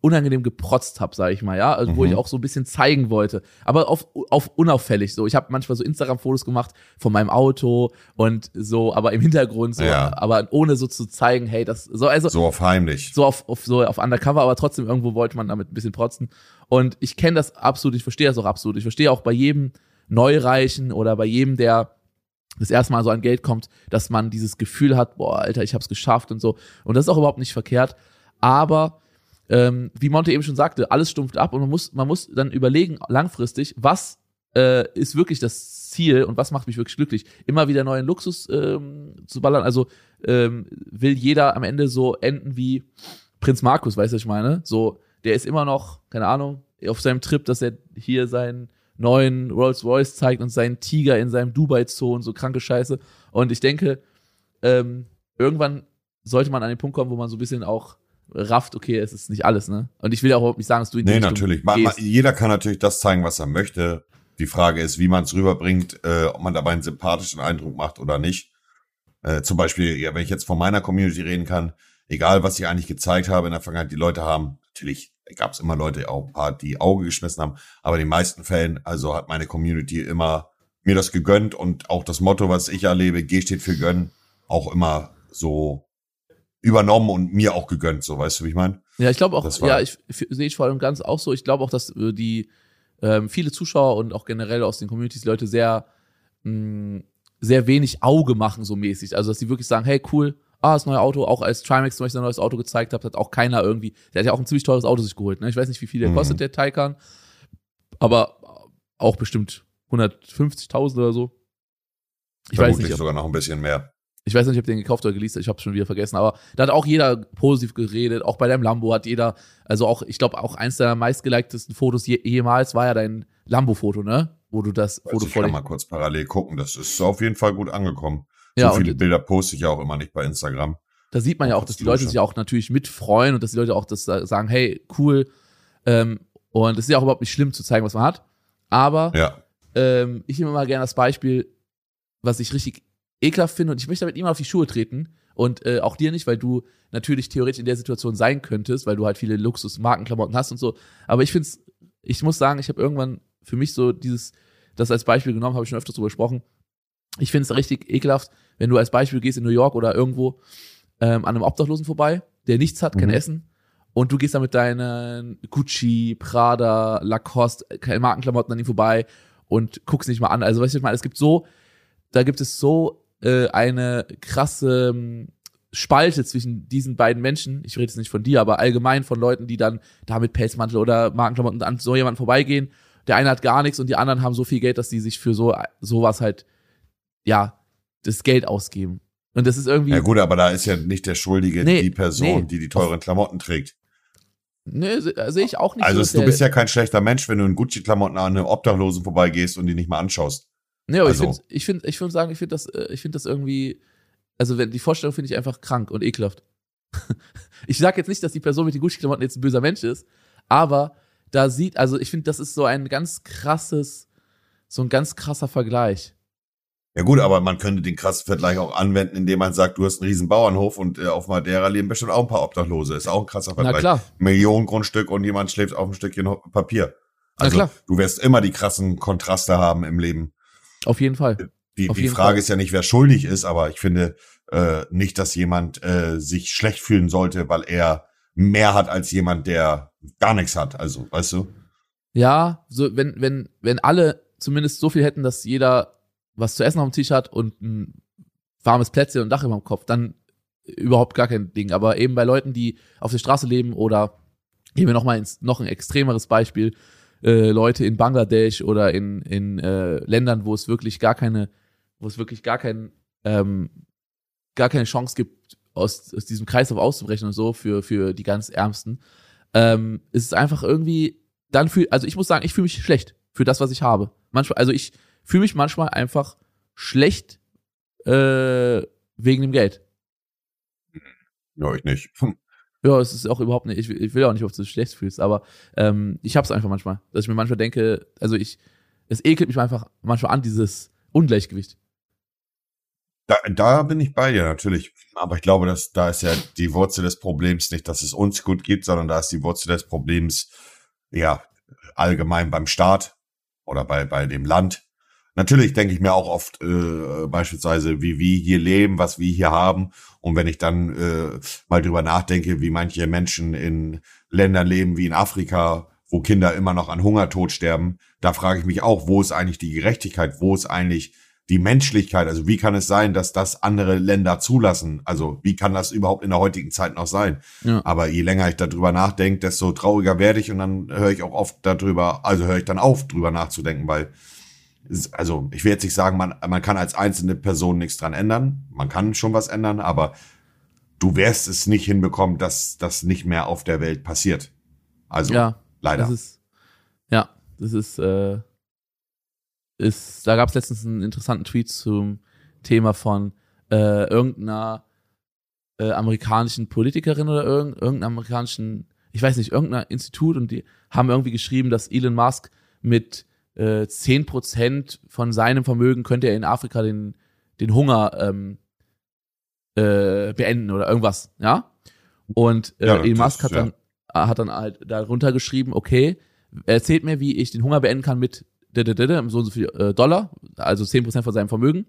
[SPEAKER 2] unangenehm geprotzt habe, sage ich mal, ja, also wo
[SPEAKER 1] Mhm.
[SPEAKER 2] ich auch so ein bisschen zeigen wollte, aber auf, auf unauffällig so. Ich habe manchmal so Instagram-Fotos gemacht von meinem Auto und so, aber im Hintergrund so,
[SPEAKER 1] Ja.
[SPEAKER 2] aber ohne so zu zeigen, hey, das so, also
[SPEAKER 1] So auf heimlich.
[SPEAKER 2] so auf, auf so auf Undercover, aber trotzdem irgendwo wollte man damit ein bisschen protzen. Und ich kenne das absolut, ich verstehe das auch absolut. Ich verstehe auch bei jedem Neureichen oder bei jedem, der das erste Mal so an Geld kommt, dass man dieses Gefühl hat, boah, Alter, ich hab's geschafft und so. Und das ist auch überhaupt nicht verkehrt. Aber ähm, wie Monte eben schon sagte, alles stumpft ab und man muss, man muss dann überlegen, langfristig, was äh, ist wirklich das Ziel und was macht mich wirklich glücklich. Immer wieder neuen Luxus ähm, zu ballern. Also ähm, will jeder am Ende so enden wie Prinz Markus, weißt du, was ich meine? So, der ist immer noch, keine Ahnung, auf seinem Trip, dass er hier seinen neuen Rolls Royce zeigt und seinen Tiger in seinem Dubai-Zoo und so kranke Scheiße. Und ich denke, ähm, irgendwann sollte man an den Punkt kommen, wo man so ein bisschen auch rafft, okay, es ist nicht alles, ne? Und ich will auch überhaupt nicht sagen, dass du in die
[SPEAKER 1] Nee,
[SPEAKER 2] Richtung
[SPEAKER 1] natürlich. Man, man, jeder kann natürlich das zeigen, was er möchte. Die Frage ist, wie man es rüberbringt, äh, ob man dabei einen sympathischen Eindruck macht oder nicht. Äh, zum Beispiel, ja, wenn ich jetzt von meiner Community reden kann, egal was ich eigentlich gezeigt habe in der Vergangenheit, die Leute haben, natürlich gab es immer Leute, auch ein paar, die Auge geschmissen haben, aber in den meisten Fällen, also hat meine Community immer mir das gegönnt und auch das Motto, was ich erlebe, G steht für gönnen, auch immer so übernommen und mir auch gegönnt, so weißt du, wie ich meine?
[SPEAKER 2] Ja, ich glaube auch, ja, ich sehe ich vor allem ganz auch so. Ich glaube auch, dass äh, die ähm, viele Zuschauer und auch generell aus den Communities Leute sehr, mh, sehr wenig Auge machen, so mäßig. Also, dass die wirklich sagen, hey, cool, ah, das neue Auto, auch als Trimax zum Beispiel ein neues Auto gezeigt hat, hat auch keiner irgendwie, der hat ja auch ein ziemlich teures Auto sich geholt, ne? Ich weiß nicht, wie viel der
[SPEAKER 1] Mhm.
[SPEAKER 2] kostet, der Taycan, aber auch bestimmt 150.000 oder so. Ich weiß
[SPEAKER 1] Vermutlich
[SPEAKER 2] nicht, ob,
[SPEAKER 1] sogar noch ein bisschen mehr.
[SPEAKER 2] Ich weiß nicht, ob den gekauft oder geleast, ich habe schon wieder vergessen, aber da hat auch jeder positiv geredet, auch bei deinem Lambo hat jeder, also auch, ich glaube auch eins der meistgeliktesten Fotos je, jemals war ja dein Lambo-Foto, ne? Wo du das
[SPEAKER 1] Also
[SPEAKER 2] Foto
[SPEAKER 1] ich
[SPEAKER 2] vor
[SPEAKER 1] kann mal kurz parallel gucken. Das ist auf jeden Fall gut angekommen.
[SPEAKER 2] Ja,
[SPEAKER 1] so viele Bilder poste ich ja auch immer nicht bei Instagram.
[SPEAKER 2] da sieht man ja
[SPEAKER 1] auch
[SPEAKER 2] dass die Leute sich auch natürlich mitfreuen und dass die Leute auch das sa- sagen, hey, cool. Ähm, und es ist ja auch überhaupt nicht schlimm zu zeigen, was man hat. Aber
[SPEAKER 1] Ja,
[SPEAKER 2] ähm, ich nehme mal gerne das Beispiel, was ich richtig ekelhaft finde und ich möchte damit niemand auf die Schuhe treten und äh, auch dir nicht, weil du natürlich theoretisch in der Situation sein könntest, weil du halt viele Luxus-Markenklamotten hast und so. Aber ich finde es, ich muss sagen, ich habe irgendwann für mich so dieses, das als Beispiel genommen, habe ich schon öfters drüber gesprochen. Ich finde es richtig ekelhaft, wenn du als Beispiel gehst in New York oder irgendwo ähm, an einem Obdachlosen vorbei, der nichts hat, kein
[SPEAKER 1] Mhm.
[SPEAKER 2] Essen, und du gehst da mit deinen Gucci, Prada, Lacoste, keine Markenklamotten an ihm vorbei und guckst nicht mal an. Also weißt du, ich meine, es gibt so, da gibt es so äh, eine krasse ähm, Spalte zwischen diesen beiden Menschen. Ich rede jetzt nicht von dir, aber allgemein von Leuten, die dann da mit Pelzmantel oder Markenklamotten an so jemanden vorbeigehen. Der eine hat gar nichts und die anderen haben so viel Geld, dass die sich für so sowas halt, ja, das Geld ausgeben. Und das ist irgendwie.
[SPEAKER 1] Ja gut, aber da ist ja nicht der Schuldige
[SPEAKER 2] Nee,
[SPEAKER 1] die Person,
[SPEAKER 2] nee.
[SPEAKER 1] die die teuren Klamotten trägt.
[SPEAKER 2] Ne, se- sehe ich auch nicht
[SPEAKER 1] Also
[SPEAKER 2] so.
[SPEAKER 1] du bist ja kein schlechter Mensch, wenn du in Gucci-Klamotten an einem Obdachlosen vorbeigehst und die nicht mal anschaust.
[SPEAKER 2] Ne, aber
[SPEAKER 1] also-
[SPEAKER 2] ich finde, ich finde, ich würde sagen, ich finde das, äh, ich finde das irgendwie, also wenn die Vorstellung finde ich einfach krank und ekelhaft. ich sage jetzt nicht, dass die Person mit den Gucci-Klamotten jetzt ein böser Mensch ist, aber da sieht, also ich finde, das ist so ein ganz krasses, so ein ganz krasser Vergleich.
[SPEAKER 1] Ja gut, aber man könnte den krassen Vergleich auch anwenden, indem man sagt, du hast einen riesen Bauernhof und äh, auf Madeira leben bestimmt auch ein paar Obdachlose. Ist auch ein krasser
[SPEAKER 2] Na
[SPEAKER 1] Vergleich.
[SPEAKER 2] klar,
[SPEAKER 1] Millionengrundstück und jemand schläft auf einem Stückchen Papier.
[SPEAKER 2] Na
[SPEAKER 1] Also
[SPEAKER 2] klar.
[SPEAKER 1] du wirst immer die krassen Kontraste haben im Leben.
[SPEAKER 2] Auf jeden Fall.
[SPEAKER 1] Die, die Frage
[SPEAKER 2] Fall.
[SPEAKER 1] ist ja nicht, wer schuldig ist, aber ich finde äh, nicht, dass jemand äh, sich schlecht fühlen sollte, weil er mehr hat als jemand, der gar nichts hat. Also, weißt du?
[SPEAKER 2] Ja, so wenn, wenn, wenn alle zumindest so viel hätten, dass jeder was zu essen auf dem Tisch hat und ein warmes Plätzchen und ein Dach über dem Kopf, dann überhaupt gar kein Ding. Aber eben bei Leuten, die auf der Straße leben oder gehen wir noch mal ins noch ein extremeres Beispiel, äh, Leute in Bangladesch oder in, in äh, Ländern, wo es wirklich gar keine, wo es wirklich gar kein, ähm, gar keine Chance gibt, aus, aus diesem Kreislauf auszubrechen und so für, für die ganz Ärmsten, ähm, ist einfach irgendwie, dann fühl, also ich muss sagen, ich fühle mich schlecht für das, was ich habe. Manchmal, also ich fühle mich manchmal einfach schlecht äh, wegen dem Geld.
[SPEAKER 1] Ja, ich nicht. Hm.
[SPEAKER 2] Ja, es ist auch überhaupt nicht, ich, will- ich will auch nicht, ob du dich schlecht fühlst, aber ähm, ich hab's einfach manchmal, dass ich mir manchmal denke, also ich, es ekelt mich einfach manchmal an, dieses Ungleichgewicht.
[SPEAKER 1] Da, da bin ich bei dir natürlich. Aber ich glaube, dass da ist ja die Wurzel des Problems nicht, dass es uns gut geht, sondern da ist die Wurzel des Problems ja allgemein beim Staat oder bei bei dem Land. Natürlich denke ich mir auch oft äh, beispielsweise, wie wir hier leben, was wir hier haben. Und wenn ich dann äh, mal drüber nachdenke, wie manche Menschen in Ländern leben wie in Afrika, wo Kinder immer noch an Hungertod sterben, da frage ich mich auch, wo ist eigentlich die Gerechtigkeit, wo ist eigentlich die Menschlichkeit, also wie kann es sein, dass das andere Länder zulassen? Also wie kann das überhaupt in der heutigen Zeit noch sein?
[SPEAKER 2] Ja.
[SPEAKER 1] Aber je länger ich darüber nachdenke, desto trauriger werde ich und dann höre ich auch oft darüber, also höre ich dann auf, drüber nachzudenken, weil also ich will jetzt nicht sagen, man, man kann als einzelne Person nichts dran ändern. Man kann schon was ändern, aber du wirst es nicht hinbekommen, dass das nicht mehr auf der Welt passiert. Also
[SPEAKER 2] ja,
[SPEAKER 1] leider.
[SPEAKER 2] das ist, ja, das ist, äh, ist, da gab es letztens einen interessanten Tweet zum Thema von äh, irgendeiner äh, amerikanischen Politikerin oder irgend, irgendeinem amerikanischen, ich weiß nicht, irgendein Institut und die haben irgendwie geschrieben, dass Elon Musk mit äh, 10% von seinem Vermögen könnte er in Afrika den, den Hunger ähm, äh, beenden oder irgendwas, ja? Und äh,
[SPEAKER 1] Ja,
[SPEAKER 2] Elon Musk hat
[SPEAKER 1] ja.
[SPEAKER 2] dann hat dann halt darunter geschrieben, okay, erzählt mir, wie ich den Hunger beenden kann mit so und so viel äh, Dollar, also 10% von seinem Vermögen.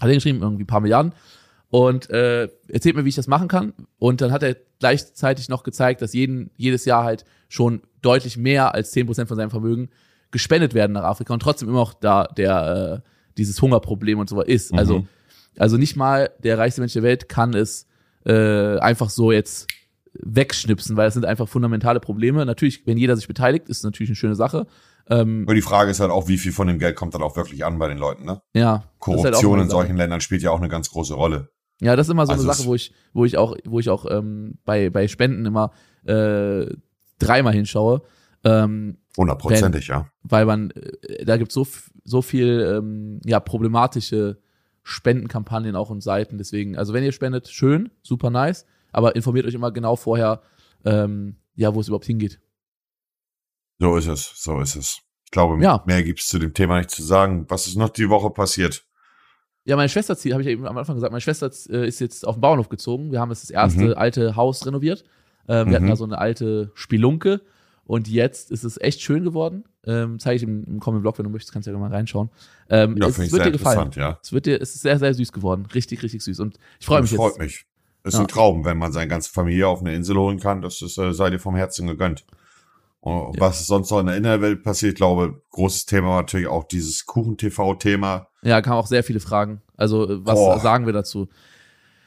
[SPEAKER 2] Hat er geschrieben, irgendwie ein paar Milliarden. Und äh, erzählt mir, wie ich das machen kann. Und dann hat er gleichzeitig noch gezeigt, dass jeden, jedes Jahr halt schon deutlich mehr als 10% von seinem Vermögen gespendet werden nach Afrika und trotzdem immer noch da der äh, dieses Hungerproblem und so ist.
[SPEAKER 1] Mhm.
[SPEAKER 2] Also, also nicht mal der reichste Mensch der Welt kann es äh, einfach so jetzt wegschnipsen, weil es sind einfach fundamentale Probleme. Natürlich, wenn jeder sich beteiligt, ist es natürlich eine schöne Sache. Ähm,
[SPEAKER 1] Aber die Frage ist halt auch, wie viel von dem Geld kommt dann auch wirklich an bei den Leuten, ne?
[SPEAKER 2] ja, halt
[SPEAKER 1] Korruption
[SPEAKER 2] eine
[SPEAKER 1] in solchen Ländern spielt ja auch eine ganz große Rolle.
[SPEAKER 2] Ja, das ist immer so
[SPEAKER 1] Also
[SPEAKER 2] eine Sache, wo ich, wo ich auch, wo ich auch ähm, bei bei Spenden immer äh, dreimal hinschaue, ähm,
[SPEAKER 1] Hundertprozentig, ja.
[SPEAKER 2] weil man äh, da gibt so so viel ähm, ja problematische Spendenkampagnen auch und Seiten. Deswegen, also wenn ihr spendet, schön, super nice, aber informiert euch immer genau vorher, ähm, ja, wo es überhaupt hingeht.
[SPEAKER 1] So ist es, so ist es. Ich glaube,
[SPEAKER 2] Ja.
[SPEAKER 1] mehr gibt's zu dem Thema nicht zu sagen. Was ist noch die Woche passiert?
[SPEAKER 2] Ja, meine Schwester zieht, habe ich ja eben am Anfang gesagt, meine Schwester äh, ist jetzt auf den Bauernhof gezogen. Wir haben jetzt das erste
[SPEAKER 1] Mhm.
[SPEAKER 2] alte Haus renoviert. Ähm, wir hatten
[SPEAKER 1] Mhm.
[SPEAKER 2] da so eine alte Spelunke und jetzt ist es echt schön geworden. Ähm, Zeige ich im, im kommenden Blog, wenn du möchtest, kannst du ja mal reinschauen. Ähm,
[SPEAKER 1] Ja,
[SPEAKER 2] es
[SPEAKER 1] finde ich
[SPEAKER 2] wird
[SPEAKER 1] sehr
[SPEAKER 2] dir gefallen.
[SPEAKER 1] interessant, ja.
[SPEAKER 2] Es wird dir, es ist sehr, sehr süß geworden. Richtig, richtig süß. Und ich freue mich
[SPEAKER 1] Das freut
[SPEAKER 2] jetzt.
[SPEAKER 1] mich. Ist
[SPEAKER 2] Ja.
[SPEAKER 1] ein Traum, wenn man seine ganze Familie auf eine Insel holen kann. Das ist, äh, sei dir vom Herzen gegönnt. Und
[SPEAKER 2] Ja.
[SPEAKER 1] was sonst noch in der Innenwelt passiert, ich glaube, großes Thema war natürlich auch dieses Kuchen-TV-Thema.
[SPEAKER 2] Ja, kamen auch sehr viele Fragen. Also, äh, was
[SPEAKER 1] Boah.
[SPEAKER 2] sagen wir dazu?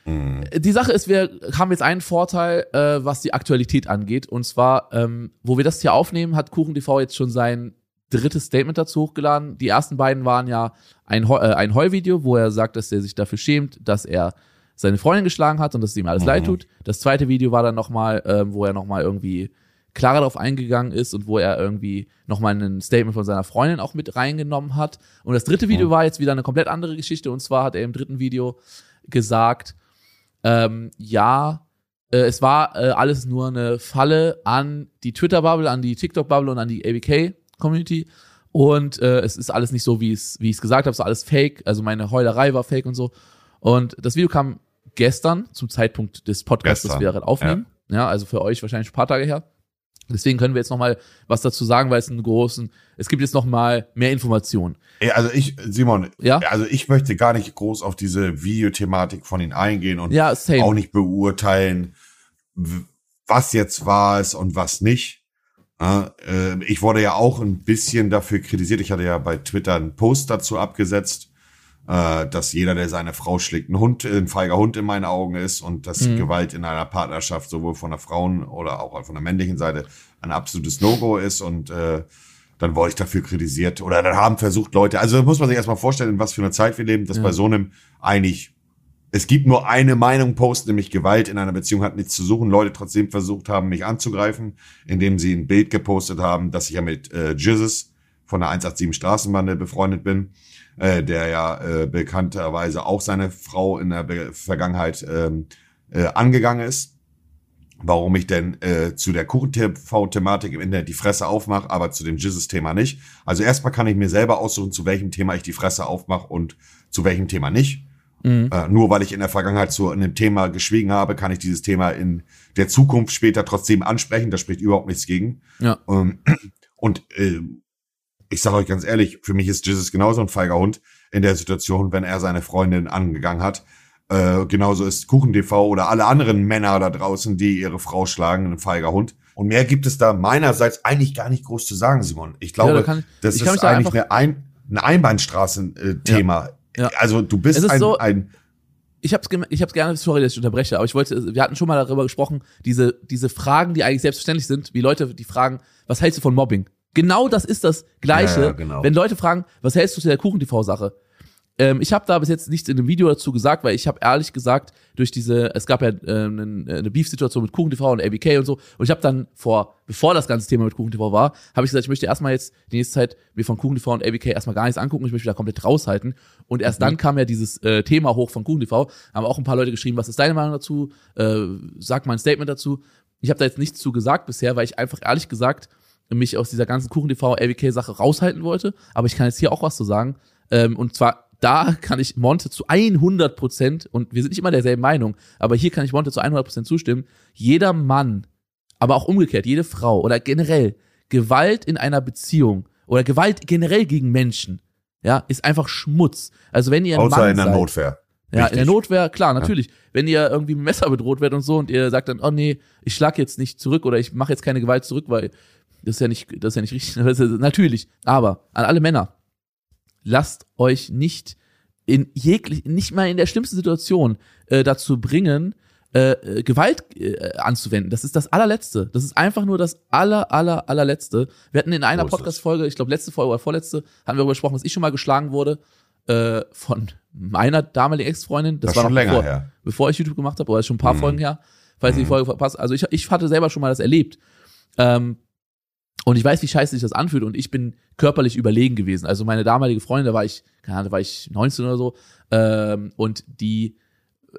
[SPEAKER 1] Hm.
[SPEAKER 2] Die Sache ist, wir haben jetzt einen Vorteil, äh, was die Aktualität angeht. Und zwar, ähm, wo wir das hier aufnehmen, hat KuchenTV jetzt schon sein drittes Statement dazu hochgeladen. Die ersten beiden waren ja ein, Heu- äh, ein Heulvideo, wo er sagt, dass er sich dafür schämt, dass er seine Freundin geschlagen hat und dass es ihm alles
[SPEAKER 1] Mhm.
[SPEAKER 2] leid tut. Das zweite Video war dann nochmal, ähm, wo er nochmal irgendwie klarer darauf eingegangen ist und wo er irgendwie nochmal ein Statement von seiner Freundin auch mit reingenommen hat. Und das dritte Video
[SPEAKER 1] Mhm.
[SPEAKER 2] war jetzt wieder eine komplett andere Geschichte. Und zwar hat er im dritten Video gesagt, ähm, ja, äh, es war äh, alles nur eine Falle an die Twitter-Bubble, an die TikTok-Bubble und an die ABK-Community. Und äh, es ist alles nicht so, wie es wie ich es gesagt habe, es ist alles fake. Also meine Heulerei war fake und so. Und das Video kam gestern zum Zeitpunkt des Podcasts, das
[SPEAKER 1] Gestern,
[SPEAKER 2] wir gerade aufnehmen. Ja. also für euch wahrscheinlich ein paar Tage her. Deswegen können wir jetzt noch mal was dazu sagen, weil es einen großen, es gibt jetzt noch mal mehr Informationen.
[SPEAKER 1] Ja, Also ich, Simon,
[SPEAKER 2] Ja?
[SPEAKER 1] also ich möchte gar nicht groß auf diese Videothematik von Ihnen eingehen und
[SPEAKER 2] Ja,
[SPEAKER 1] auch nicht beurteilen, was jetzt war es und was nicht. Äh, ich wurde ja auch ein bisschen dafür kritisiert. Ich hatte ja bei Twitter einen Post dazu abgesetzt, äh, dass jeder, der seine Frau schlägt, ein Hund, ein feiger Hund in meinen Augen ist und dass
[SPEAKER 2] Mhm.
[SPEAKER 1] Gewalt in einer Partnerschaft sowohl von der Frauen oder auch von der männlichen Seite ein absolutes No-Go ist und äh, dann wurde ich dafür kritisiert oder dann haben versucht Leute, also muss man sich erstmal vorstellen, in was für einer Zeit wir leben, dass
[SPEAKER 2] Ja.
[SPEAKER 1] bei so einem eigentlich es gibt nur eine Meinung post, nämlich Gewalt in einer Beziehung hat nichts zu suchen. Leute trotzdem versucht haben, mich anzugreifen, indem sie ein Bild gepostet haben, dass ich ja mit äh, Jizzes von der 187 Straßenbande befreundet bin, äh, der ja äh, bekannterweise auch seine Frau in der Be Vergangenheit ähm, äh, angegangen ist. Warum ich denn äh, zu der Kuchen-TV-Thematik im Internet die Fresse aufmache, aber zu dem Jizzes-Thema nicht. Also erstmal kann ich mir selber aussuchen, zu welchem Thema ich die Fresse aufmache und zu welchem Thema nicht.
[SPEAKER 2] Mhm.
[SPEAKER 1] Äh, nur weil ich in der Vergangenheit zu einem Thema geschwiegen habe, kann ich dieses Thema in der Zukunft später trotzdem ansprechen. Da spricht überhaupt nichts gegen.
[SPEAKER 2] Ja.
[SPEAKER 1] Ähm, und äh, ich sage euch ganz ehrlich, für mich ist Jesus genauso ein feiger Hund in der Situation, wenn er seine Freundin angegangen hat. Äh, genauso ist KuchenTV oder alle anderen Männer da draußen, die ihre Frau schlagen, ein feiger Hund. Und mehr gibt es da meinerseits eigentlich gar nicht groß zu sagen, Simon. Ich glaube,
[SPEAKER 2] da kann
[SPEAKER 1] das
[SPEAKER 2] ich
[SPEAKER 1] ist
[SPEAKER 2] da
[SPEAKER 1] eigentlich
[SPEAKER 2] einfach-
[SPEAKER 1] eine, ein, ein Einbahnstraßen-Thema.
[SPEAKER 2] Ja.
[SPEAKER 1] Also du bist
[SPEAKER 2] Es ist
[SPEAKER 1] ein,
[SPEAKER 2] so-
[SPEAKER 1] ein
[SPEAKER 2] ich hab's, gem- ich hab's gerne, sorry, dass ich unterbreche, aber ich wollte, wir hatten schon mal darüber gesprochen, diese, diese Fragen, die eigentlich selbstverständlich sind, wie Leute, die fragen, was hältst du von Mobbing? Genau das ist das Gleiche,
[SPEAKER 1] Ja, ja, genau.
[SPEAKER 2] wenn Leute fragen, was hältst du zu der Kuchen-TV-Sache? Ähm, ich habe da bis jetzt nichts in dem Video dazu gesagt, weil ich habe ehrlich gesagt, durch diese, es gab ja äh, eine, eine Beef-Situation mit KuchenTV und ABK und so, und ich habe dann vor, bevor das ganze Thema mit KuchenTV war, habe ich gesagt, ich möchte erstmal jetzt die nächste Zeit mir von KuchenTV und ABK erstmal gar nichts angucken, ich möchte mich da komplett raushalten. Und erst dann kam ja dieses äh, Thema hoch von KuchenTV, haben auch ein paar Leute geschrieben, was ist deine Meinung dazu? Äh, sag mal ein Statement dazu. Ich habe da jetzt nichts zu gesagt bisher, weil ich einfach ehrlich gesagt mich aus dieser ganzen KuchenTV ABK Sache raushalten wollte, aber ich kann jetzt hier auch was zu sagen. Ähm, und zwar da kann ich Monte zu 100 Prozent, und wir sind nicht immer derselben Meinung, aber hier kann ich Monte zu 100 Prozent zustimmen. Jeder Mann, aber auch umgekehrt, jede Frau oder generell Gewalt in einer Beziehung oder Gewalt generell gegen Menschen, ja, ist einfach Schmutz. Also wenn ihr ein
[SPEAKER 1] außer
[SPEAKER 2] Mann
[SPEAKER 1] in der
[SPEAKER 2] seid,
[SPEAKER 1] Notwehr.
[SPEAKER 2] ja, in
[SPEAKER 1] Wichtig.
[SPEAKER 2] der Notwehr, klar, natürlich. Wenn ihr irgendwie mit Messer bedroht werdet und so und ihr sagt dann, oh nee, ich schlag jetzt nicht zurück oder ich mache jetzt keine Gewalt zurück, weil das ist ja nicht, das ist ja nicht richtig. Natürlich. Aber an alle Männer, lasst euch nicht in jeglich, nicht mal in der schlimmsten Situation äh, dazu bringen, äh, äh, Gewalt äh, anzuwenden. Das ist das allerletzte. Das ist einfach nur das aller, aller, allerletzte. Wir hatten in einer. Podcast-Folge, ich glaube letzte Folge oder vorletzte, haben wir darüber gesprochen, dass ich schon mal geschlagen wurde äh, von meiner damaligen Ex-Freundin. Das,
[SPEAKER 1] Das,
[SPEAKER 2] war noch
[SPEAKER 1] länger
[SPEAKER 2] bevor,
[SPEAKER 1] her.
[SPEAKER 2] bevor ich YouTube gemacht habe, oder ist schon ein paar
[SPEAKER 1] Mhm.
[SPEAKER 2] Folgen her, falls ihr die
[SPEAKER 1] Mhm.
[SPEAKER 2] Folge verpasst. Also ich, ich hatte selber schon mal das erlebt. Ähm, und ich weiß, wie scheiße sich das anfühlt und ich bin körperlich überlegen gewesen. Also meine damalige Freundin, da war ich, keine Ahnung, da war ich 19 oder so, ähm, und die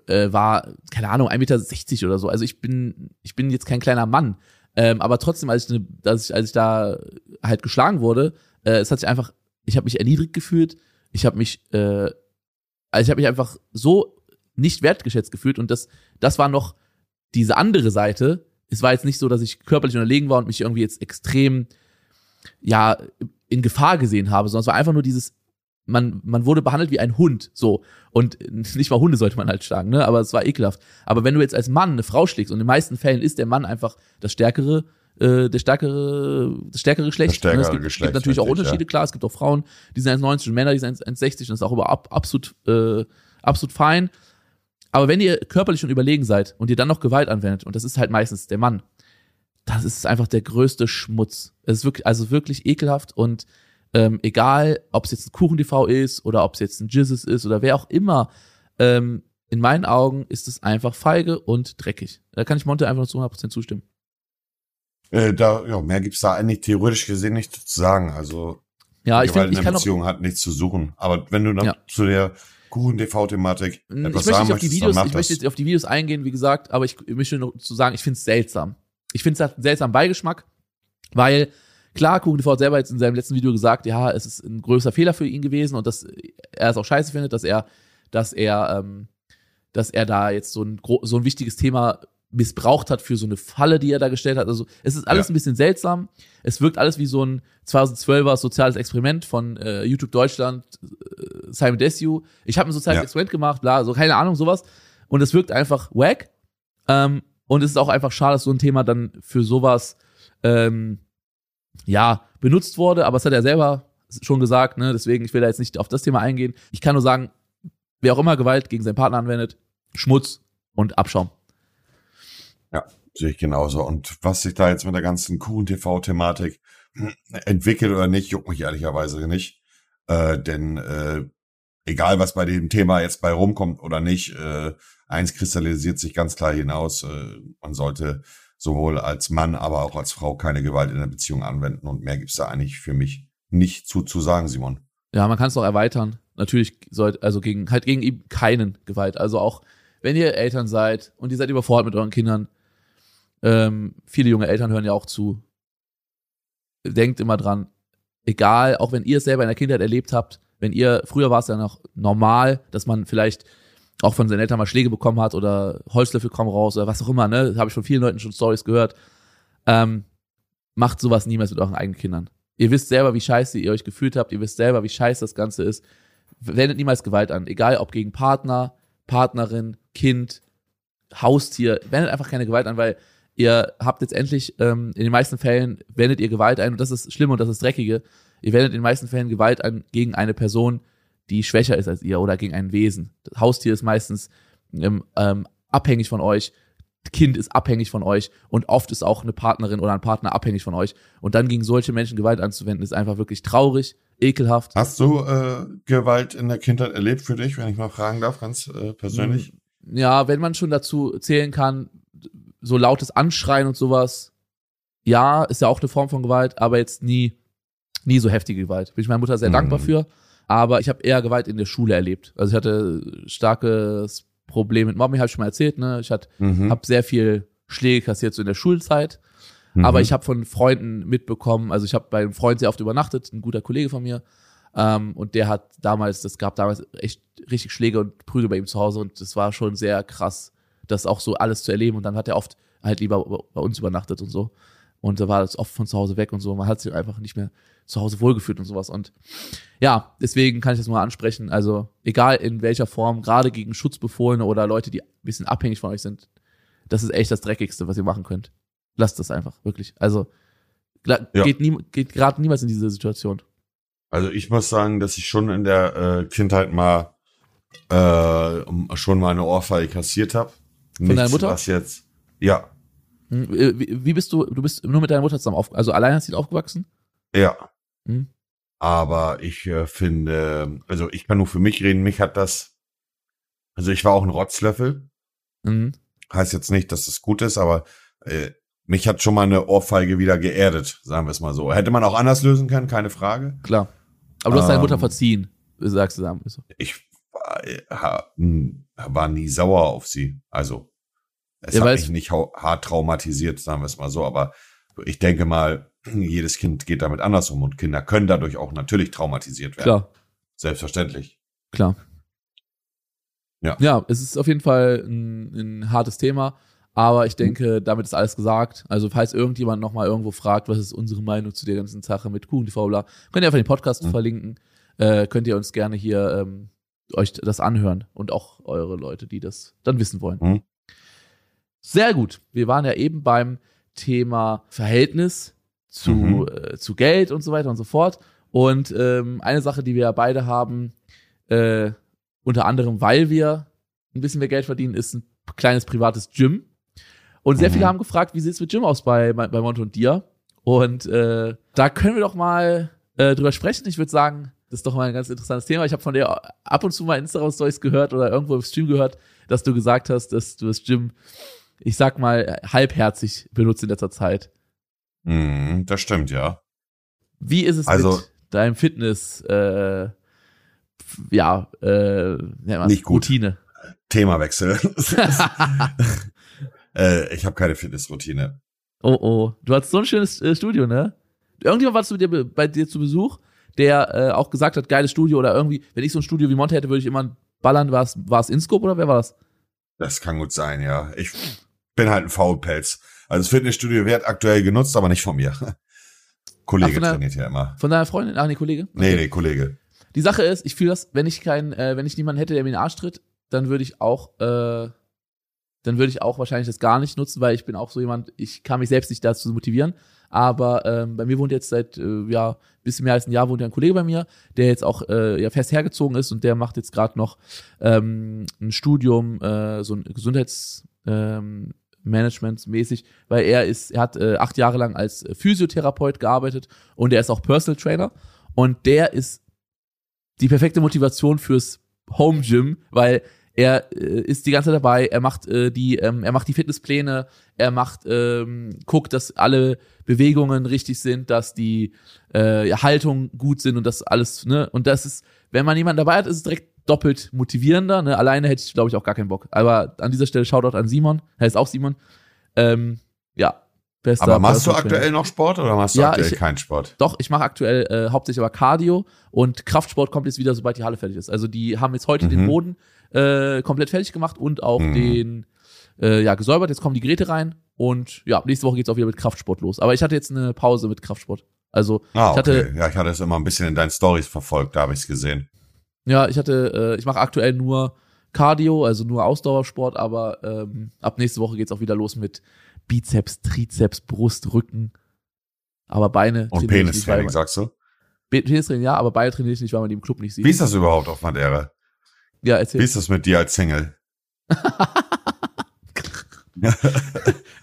[SPEAKER 2] äh, war, keine Ahnung, 1,60 Meter oder so. Also ich bin, ich bin jetzt kein kleiner Mann. Ähm, aber trotzdem, als ich, ne, als ich, als ich da halt geschlagen wurde, äh, es hat sich einfach, ich habe mich erniedrigt gefühlt, ich habe mich äh, also ich habe mich einfach so nicht wertgeschätzt gefühlt und das, das war noch diese andere Seite. Es war jetzt nicht so, dass ich körperlich unterlegen war und mich irgendwie jetzt extrem, ja, in Gefahr gesehen habe, sondern es war einfach nur dieses, man, man wurde behandelt wie ein Hund, so. Und nicht mal Hunde sollte man halt schlagen, ne, aber es war ekelhaft. Aber wenn du jetzt als Mann eine Frau schlägst und in den meisten Fällen ist der Mann einfach das stärkere, äh, der stärkere, das stärkere Geschlecht.
[SPEAKER 1] Das stärkere
[SPEAKER 2] ne? es gibt,
[SPEAKER 1] Geschlecht,
[SPEAKER 2] gibt natürlich auch Unterschiede, klar. Es gibt auch Frauen, die sind 1,90 und Männer, die sind 1,60 und das ist auch über, ab, absolut, äh, absolut fein. Aber wenn ihr körperlich schon überlegen seid und ihr dann noch Gewalt anwendet, und das ist halt meistens der Mann, das ist einfach der größte Schmutz. Es ist wirklich, also wirklich ekelhaft und ähm, egal, ob es jetzt ein Kuchen-TV ist oder ob es jetzt ein Jizzes ist oder wer auch immer, ähm, in meinen Augen ist es einfach feige und dreckig. Da kann ich Monte einfach nur zu 100% zustimmen.
[SPEAKER 1] Äh, da, ja, mehr gibt's da eigentlich theoretisch gesehen nicht zu sagen. Also
[SPEAKER 2] Ja, ich
[SPEAKER 1] Gewalt
[SPEAKER 2] finde, ich
[SPEAKER 1] in der
[SPEAKER 2] auch,
[SPEAKER 1] Beziehung hat nichts zu suchen. Aber wenn du dann
[SPEAKER 2] Ja.
[SPEAKER 1] zu der Kuchen-TV-Thematik
[SPEAKER 2] ich
[SPEAKER 1] etwas
[SPEAKER 2] möchte
[SPEAKER 1] sagen
[SPEAKER 2] auf die Videos, ich möchte jetzt auf die Videos eingehen, wie gesagt, aber ich, ich möchte nur zu sagen, ich finde es seltsam. Ich finde es hat einen seltsamen Beigeschmack, weil klar, Kuchen TV hat selber jetzt in seinem letzten Video gesagt, ja, es ist ein größer Fehler für ihn gewesen und dass er es auch scheiße findet, dass er, dass er, ähm, dass er da jetzt so ein so ein wichtiges Thema missbraucht hat für so eine Falle, die er da gestellt hat. Also es ist alles
[SPEAKER 1] Ja.
[SPEAKER 2] ein bisschen seltsam. Es wirkt alles wie so ein 2012er soziales Experiment von äh, YouTube Deutschland, äh, Simon Desue. Ich habe ein soziales
[SPEAKER 1] Ja.
[SPEAKER 2] Experiment gemacht, bla, so keine Ahnung, sowas. Und es wirkt einfach wack. Ähm, und es ist auch einfach schade, dass so ein Thema dann für sowas ähm, ja benutzt wurde. Aber es hat er selber schon gesagt, ne? Deswegen, ich will da jetzt nicht auf das Thema eingehen. Ich kann nur sagen, wer auch immer Gewalt gegen seinen Partner anwendet, Schmutz und Abschaum.
[SPEAKER 1] Sehe ich genauso. Und was sich da jetzt mit der ganzen Kuchen-TV-Thematik entwickelt oder nicht, juckt mich ehrlicherweise nicht. Äh, denn äh, egal, was bei dem Thema jetzt bei rumkommt oder nicht, äh, eins kristallisiert sich ganz klar hinaus. Äh, man sollte sowohl als Mann, aber auch als Frau keine Gewalt in der Beziehung anwenden. Und mehr gibt's da eigentlich für mich nicht zu, zu sagen, Simon.
[SPEAKER 2] Ja, man kann es noch erweitern. Natürlich sollte, also gegen, halt gegen eben keinen Gewalt. Also auch, wenn ihr Eltern seid und ihr seid überfordert mit euren Kindern, ähm, viele junge Eltern hören ja auch zu. Denkt immer dran, egal, auch wenn ihr es selber in der Kindheit erlebt habt, wenn ihr, früher war es ja noch normal, dass man vielleicht auch von seinen Eltern mal Schläge bekommen hat oder Holzlöffel kommen raus oder was auch immer, ne? Habe ich von vielen Leuten schon Stories gehört. Ähm, macht sowas niemals mit euren eigenen Kindern. Ihr wisst selber, wie scheiße ihr euch gefühlt habt, ihr wisst selber, wie scheiße das Ganze ist. Wendet niemals Gewalt an, egal ob gegen Partner, Partnerin, Kind, Haustier, wendet einfach keine Gewalt an, weil ihr habt jetzt endlich, ähm, in den meisten Fällen wendet ihr Gewalt ein und das ist schlimm und das ist dreckige. Ihr wendet in den meisten Fällen Gewalt an gegen eine Person, die schwächer ist als ihr oder gegen ein Wesen. Das Haustier ist meistens ähm, ähm, abhängig von euch. Kind ist abhängig von euch und oft ist auch eine Partnerin oder ein Partner abhängig von euch. Und dann gegen solche Menschen Gewalt anzuwenden, ist einfach wirklich traurig, ekelhaft.
[SPEAKER 1] Hast du äh, Gewalt in der Kindheit erlebt für dich, wenn ich mal fragen darf, ganz äh, persönlich?
[SPEAKER 2] Ja, wenn man schon dazu zählen kann, so lautes Anschreien und sowas, ja, ist ja auch eine Form von Gewalt, aber jetzt nie, nie so heftige Gewalt. Bin ich meiner Mutter sehr
[SPEAKER 1] Mhm.
[SPEAKER 2] dankbar für. Aber ich habe eher Gewalt in der Schule erlebt. Also ich hatte starkes Problem mit Mobbing, habe ich schon mal erzählt. Ne? Ich
[SPEAKER 1] Mhm.
[SPEAKER 2] habe sehr viel Schläge kassiert so in der Schulzeit.
[SPEAKER 1] Mhm.
[SPEAKER 2] Aber ich habe von Freunden mitbekommen, also ich habe bei einem Freund sehr oft übernachtet, ein guter Kollege von mir. Ähm, und der hat damals, das gab damals echt richtig Schläge und Prügel bei ihm zu Hause und das war schon sehr krass, das auch so alles zu erleben. Und dann hat er oft halt lieber bei uns übernachtet und so. Und da war das oft von zu Hause weg und so. Man hat sich einfach nicht mehr zu Hause wohlgefühlt und sowas. Und ja, deswegen kann ich das mal ansprechen. Also egal in welcher Form, gerade gegen Schutzbefohlene oder Leute, die ein bisschen abhängig von euch sind, das ist echt das Dreckigste, was ihr machen könnt. Lasst das einfach, wirklich. Also gla-
[SPEAKER 1] Ja.
[SPEAKER 2] geht, nie, geht gerade niemals in diese Situation.
[SPEAKER 1] Also ich muss sagen, dass ich schon in der äh, Kindheit mal äh, schon mal eine Ohrfeige kassiert habe.
[SPEAKER 2] Von deiner Mutter?
[SPEAKER 1] Was jetzt? Ja,
[SPEAKER 2] Hm, Wie, wie bist du, du bist nur mit deiner Mutter zusammen auf, also alleinerziehend aufgewachsen?
[SPEAKER 1] ja.
[SPEAKER 2] Hm?
[SPEAKER 1] Aber ich äh, finde, also ich kann nur für mich reden. Mich hat das, also ich war auch ein Rotzlöffel.
[SPEAKER 2] Mhm.
[SPEAKER 1] Heißt jetzt nicht, dass es gut ist, aber äh, mich hat schon mal eine Ohrfeige wieder geerdet, sagen wir es mal so. Hätte man auch anders lösen können, keine Frage.
[SPEAKER 2] Klar. Aber du hast deine
[SPEAKER 1] Ähm.
[SPEAKER 2] Mutter verziehen, sagst du dann. So.
[SPEAKER 1] Ich war, hm, war nie sauer auf sie. Also es
[SPEAKER 2] Ja,
[SPEAKER 1] hat mich nicht hart traumatisiert, sagen wir es mal so. Aber ich denke mal, jedes Kind geht damit anders um und Kinder können dadurch auch natürlich traumatisiert werden.
[SPEAKER 2] Klar,
[SPEAKER 1] Selbstverständlich.
[SPEAKER 2] klar.
[SPEAKER 1] Ja.
[SPEAKER 2] Ja, es ist auf jeden Fall ein, ein hartes Thema. Aber ich denke, damit ist alles gesagt. Also, falls irgendjemand nochmal irgendwo fragt, was ist unsere Meinung zu der ganzen Sache mit Kuchen TV, bla, könnt ihr einfach den Podcast
[SPEAKER 1] Mhm.
[SPEAKER 2] verlinken. Äh, könnt ihr uns gerne hier ähm, euch das anhören und auch eure Leute, die das dann wissen wollen.
[SPEAKER 1] Mhm.
[SPEAKER 2] Sehr gut. Wir waren ja eben beim Thema Verhältnis zu,
[SPEAKER 1] Mhm.
[SPEAKER 2] äh, zu Geld und so weiter und so fort. Und ähm, eine Sache, die wir ja beide haben, äh, unter anderem, weil wir ein bisschen mehr Geld verdienen, ist ein kleines privates Gym. Und sehr
[SPEAKER 1] Mhm.
[SPEAKER 2] viele haben gefragt, wie sieht's mit Gym aus bei, bei, bei Monte und dir? Und äh, da können wir doch mal äh, drüber sprechen. Ich würde sagen, das ist doch mal ein ganz interessantes Thema. Ich habe von dir ab und zu mal Instagram-Stories gehört oder irgendwo im Stream gehört, dass du gesagt hast, dass du das Gym, ich sag mal, halbherzig benutzt in letzter Zeit.
[SPEAKER 1] Mhm, das stimmt, ja.
[SPEAKER 2] Wie ist es
[SPEAKER 1] Also-
[SPEAKER 2] mit deinem Fitness, äh, ja, äh,
[SPEAKER 1] Nicht gut.
[SPEAKER 2] Routine?
[SPEAKER 1] Themawechsel. äh, ich habe keine Fitnessroutine.
[SPEAKER 2] Oh oh, du hattest so ein schönes äh, Studio, ne? Irgendjemand war zu dir, be- bei dir zu Besuch, der äh, auch gesagt hat, geiles Studio oder irgendwie, wenn ich so ein Studio wie Monte hätte, würde ich immer ballern. War es war es Inscope oder wer war das?
[SPEAKER 1] Das kann gut sein, ja. Ich bin halt ein Faulpelz. Also das Fitnessstudio wird aktuell genutzt, aber nicht von mir. Kollege
[SPEAKER 2] Ach,
[SPEAKER 1] trainiert ja immer.
[SPEAKER 2] Von deiner Freundin? Ach nee, Kollege?
[SPEAKER 1] Nee,
[SPEAKER 2] Okay.
[SPEAKER 1] nee, Kollege.
[SPEAKER 2] Die Sache ist, ich fühle das, wenn ich kein, äh, wenn ich niemanden hätte, der mir in den Arsch tritt, dann würde ich auch, äh, dann würde ich auch wahrscheinlich das gar nicht nutzen, weil ich bin auch so jemand, ich kann mich selbst nicht dazu motivieren. Aber ähm, bei mir wohnt jetzt seit äh, ja bisschen mehr als ein Jahr wohnt ja ein Kollege bei mir, der jetzt auch äh, ja fest hergezogen ist und der macht jetzt gerade noch ähm, ein Studium, äh, so ein Gesundheits ähm, weil er ist, er hat äh, acht Jahre lang als Physiotherapeut gearbeitet und er ist auch Personal Trainer und der ist die perfekte Motivation fürs Home Gym, weil er äh, ist die ganze Zeit dabei, er macht äh, die, ähm, er macht die Fitnesspläne, er macht, ähm, guckt, dass alle Bewegungen richtig sind, dass die äh, ja, Haltungen gut sind und das alles, ne, und das ist, wenn man jemanden dabei hat, ist es direkt doppelt motivierender, ne, alleine hätte ich, glaube ich, auch gar keinen Bock. Aber an dieser Stelle Shoutout an Simon, er ist auch Simon, ähm, ja, bester
[SPEAKER 1] Aber machst du aktuell noch Sport oder machst du
[SPEAKER 2] Ja,
[SPEAKER 1] aktuell
[SPEAKER 2] ich-
[SPEAKER 1] keinen Sport?
[SPEAKER 2] Doch, ich mache aktuell äh, hauptsächlich aber Cardio und Kraftsport kommt jetzt wieder, sobald die Halle fertig ist. Also die haben jetzt heute
[SPEAKER 1] Mhm.
[SPEAKER 2] den Boden äh, komplett fertig gemacht und auch
[SPEAKER 1] Mhm.
[SPEAKER 2] den äh, ja gesäubert. Jetzt kommen die Geräte rein und ja, nächste Woche geht's auch wieder mit Kraftsport los. Aber ich hatte jetzt eine Pause mit Kraftsport. Also
[SPEAKER 1] Ah,
[SPEAKER 2] ich hatte-
[SPEAKER 1] okay. Ja, ich hatte es immer ein bisschen in deinen Stories verfolgt, da habe ich es gesehen.
[SPEAKER 2] ja, ich hatte, äh, ich mache aktuell nur Cardio, also nur Ausdauersport, aber ähm, ab nächste Woche geht's auch wieder los mit Bizeps, Trizeps, Brust, Rücken. Aber Beine
[SPEAKER 1] Und Penistraining, sagst du?
[SPEAKER 2] Penistraining ja, aber Beine trainiere ich nicht, weil man die im Club nicht sieht.
[SPEAKER 1] Wie ist das überhaupt auf Madeira?
[SPEAKER 2] Ja,
[SPEAKER 1] Wie
[SPEAKER 2] erzähl.
[SPEAKER 1] ist das mit dir als Single?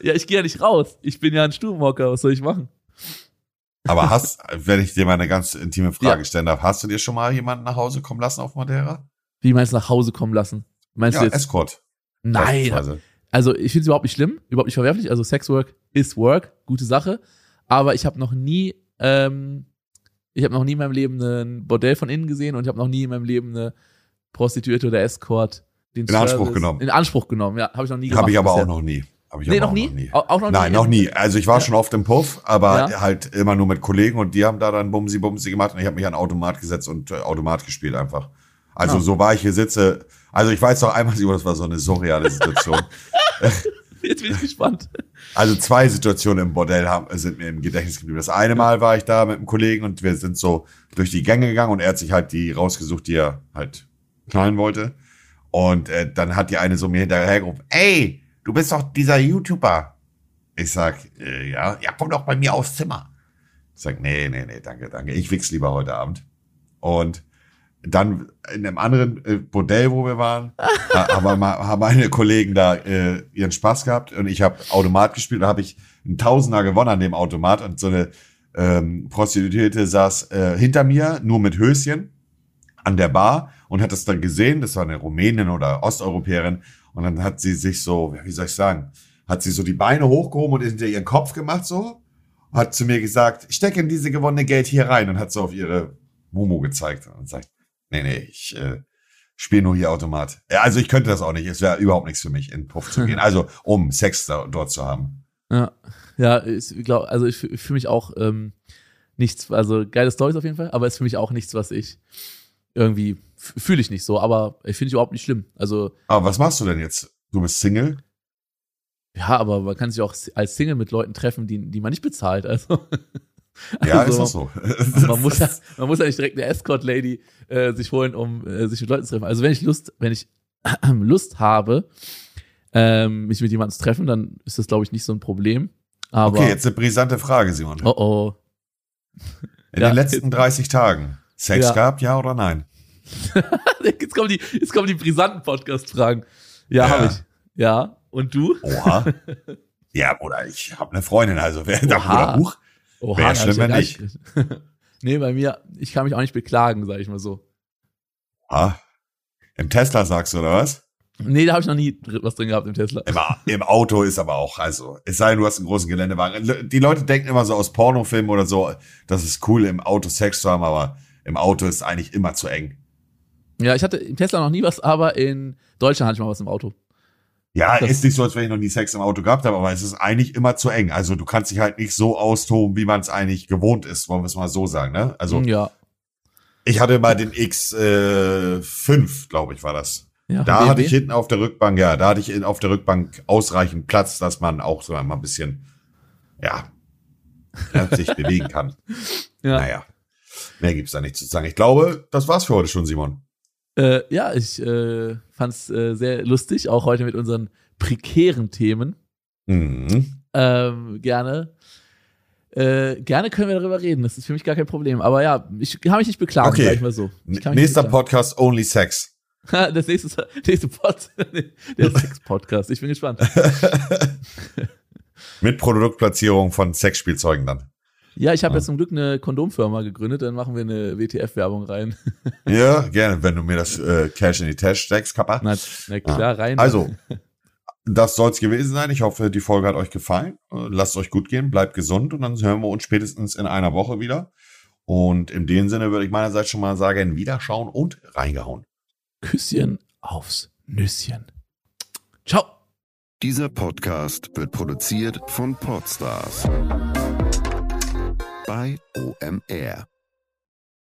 [SPEAKER 2] Ja, ich gehe ja nicht raus. Ich bin ja ein Stubenhocker. Was soll ich machen?
[SPEAKER 1] Aber hast, wenn ich dir mal eine ganz intime Frage
[SPEAKER 2] Ja.
[SPEAKER 1] stellen darf, hast du dir schon mal jemanden nach Hause kommen lassen auf Madeira?
[SPEAKER 2] Wie meinst du nach Hause kommen lassen? Meinst
[SPEAKER 1] Ja,
[SPEAKER 2] du jetzt?
[SPEAKER 1] Escort.
[SPEAKER 2] Nein. Also ich finde es überhaupt nicht schlimm, überhaupt nicht verwerflich. Also Sexwork ist Work, gute Sache. Aber ich habe noch nie, ähm, ich habe noch nie in meinem Leben ein Bordell von innen gesehen und ich habe noch nie in meinem Leben eine Prostituierte oder Escort den
[SPEAKER 1] In Anspruch genommen.
[SPEAKER 2] In Anspruch genommen, ja, habe ich noch nie gemacht.
[SPEAKER 1] Habe ich aber
[SPEAKER 2] bisher.
[SPEAKER 1] auch noch nie. Hab ich
[SPEAKER 2] Nee, noch
[SPEAKER 1] auch
[SPEAKER 2] nie? Auch, auch noch nie?
[SPEAKER 1] Nein, noch nie. Also ich war
[SPEAKER 2] Ja.
[SPEAKER 1] schon oft im Puff, aber
[SPEAKER 2] Ja.
[SPEAKER 1] halt immer nur mit Kollegen und die haben da dann Bumsi Bumsi gemacht und ich habe mich an Automat gesetzt und äh, Automat gespielt einfach. Also
[SPEAKER 2] Ah.
[SPEAKER 1] so war ich hier sitze. Also ich weiß noch einmal, das war so eine surreale Situation.
[SPEAKER 2] Jetzt bin ich gespannt.
[SPEAKER 1] Also zwei Situationen im Bordell haben, sind mir im Gedächtnis geblieben. Das eine Mal war ich da mit einem Kollegen und wir sind so durch die Gänge gegangen und er hat sich halt die rausgesucht, die er halt knallen wollte. Und äh, dann hat die eine so mir hinterhergerufen, ey, du bist doch dieser YouTuber. Ich sag, äh, ja, ja, komm doch bei mir aufs Zimmer. Ich sag, nee, nee, nee, danke, danke. Ich wichs lieber heute Abend. Und dann in einem anderen äh, Bordell, wo wir waren, ha- haben, haben meine Kollegen da äh, ihren Spaß gehabt und ich habe Automat gespielt. Da habe ich einen Tausender gewonnen an dem Automat und so eine ähm, Prostituierte saß äh, hinter mir, nur mit Höschen an der Bar und hat das dann gesehen. Das war eine Rumänin oder Osteuropäerin und dann hat sie sich so, wie soll ich sagen, hat sie so die Beine hochgehoben und hinter ihren Kopf gemacht so, hat zu mir gesagt, steck in diese gewonnene Geld hier rein und hat so auf ihre Momo gezeigt und sagt, nee, nee, ich äh, spiele nur hier Automat. Ja, also ich könnte das auch nicht. Es wäre überhaupt nichts für mich, in den Puff zu gehen. Also um Sex da, dort zu haben.
[SPEAKER 2] Ja, ja, ich glaube, also ich, fühle mich auch ähm, nichts, also geile Stories auf jeden Fall, aber ist für mich auch nichts, was ich irgendwie fühle ich nicht so, aber ich finde ich überhaupt nicht schlimm. Also.
[SPEAKER 1] Aber was machst du denn jetzt? Du bist Single?
[SPEAKER 2] Ja, aber man kann sich auch als Single mit Leuten treffen, die, die man nicht bezahlt. Also.
[SPEAKER 1] Ja, also, ist das so.
[SPEAKER 2] man, muss ja, man muss ja nicht direkt eine Escort-Lady äh, sich holen, um äh, sich mit Leuten zu treffen. Also wenn ich Lust, wenn ich äh, Lust habe, ähm, mich mit jemandem zu treffen, dann ist das, glaube ich, nicht so ein Problem. Aber,
[SPEAKER 1] okay, jetzt eine brisante Frage, Simon.
[SPEAKER 2] Oh oh.
[SPEAKER 1] In ja, den letzten 30 Tagen Sex ja. gehabt, ja oder nein?
[SPEAKER 2] jetzt, kommen die, jetzt kommen die brisanten Podcast-Fragen. Ja, ja. habe ich. Ja. Und du?
[SPEAKER 1] Oha. ja, oder ich habe eine Freundin, also wer da Buch.
[SPEAKER 2] Oha, Wäre schlimm, wenn nicht. nee, bei mir, ich kann mich auch nicht beklagen, sag ich mal so.
[SPEAKER 1] Ah, im Tesla sagst du, oder was?
[SPEAKER 2] Nee, da habe ich noch nie was drin gehabt im Tesla.
[SPEAKER 1] Im, Im, Auto ist aber auch, also, es sei denn, du hast einen großen Geländewagen. Die Leute denken immer so aus Pornofilmen oder so, das ist cool, im Auto Sex zu haben, aber im Auto ist eigentlich immer zu eng.
[SPEAKER 2] Ja, ich hatte im Tesla noch nie was, aber in Deutschland hatte ich mal was im Auto.
[SPEAKER 1] Ja, das ist nicht so, als wenn ich noch nie Sex im Auto gehabt habe, aber es ist eigentlich immer zu eng. Also du kannst dich halt nicht so austoben, wie man es eigentlich gewohnt ist, wollen wir es mal so sagen, ne? Also
[SPEAKER 2] ja.
[SPEAKER 1] ich hatte mal den X5, äh, glaube ich, war das. Ja, da BMW? hatte ich hinten auf der Rückbank, ja, da hatte ich auf der Rückbank ausreichend Platz, dass man auch so einmal ein bisschen, ja, sich bewegen kann. Ja. Naja, mehr gibt's da nicht zu sagen. Ich glaube, das war's für heute schon, Simon.
[SPEAKER 2] Äh, ja, ich äh, fand es äh, sehr lustig, auch heute mit unseren prekären Themen. Mhm. Ähm, gerne. Äh, gerne können wir darüber reden. Das ist für mich gar kein Problem. Aber ja, ich kann mich nicht beklagen,
[SPEAKER 1] okay. sag ich mal so. Nächster Podcast Only Sex.
[SPEAKER 2] das nächste, nächste Pod, der Sex-Podcast. Ich bin gespannt.
[SPEAKER 1] Mit Produktplatzierung von Sexspielzeugen dann.
[SPEAKER 2] Ja, ich habe ja. jetzt zum Glück eine Kondomfirma gegründet, dann machen wir eine WTF-Werbung rein.
[SPEAKER 1] ja, gerne, wenn du mir das äh, Cash in die Tasche steckst, Kappa.
[SPEAKER 2] Na, na klar, rein.
[SPEAKER 1] Also, das soll's gewesen sein. Ich hoffe, die Folge hat euch gefallen. Lasst euch gut gehen, bleibt gesund und dann hören wir uns spätestens in einer Woche wieder. Und in dem Sinne würde ich meinerseits schon mal sagen, wiederschauen und reingehauen.
[SPEAKER 2] Küsschen aufs Nüsschen. Ciao.
[SPEAKER 3] Dieser Podcast wird produziert von Podstars bei OMR.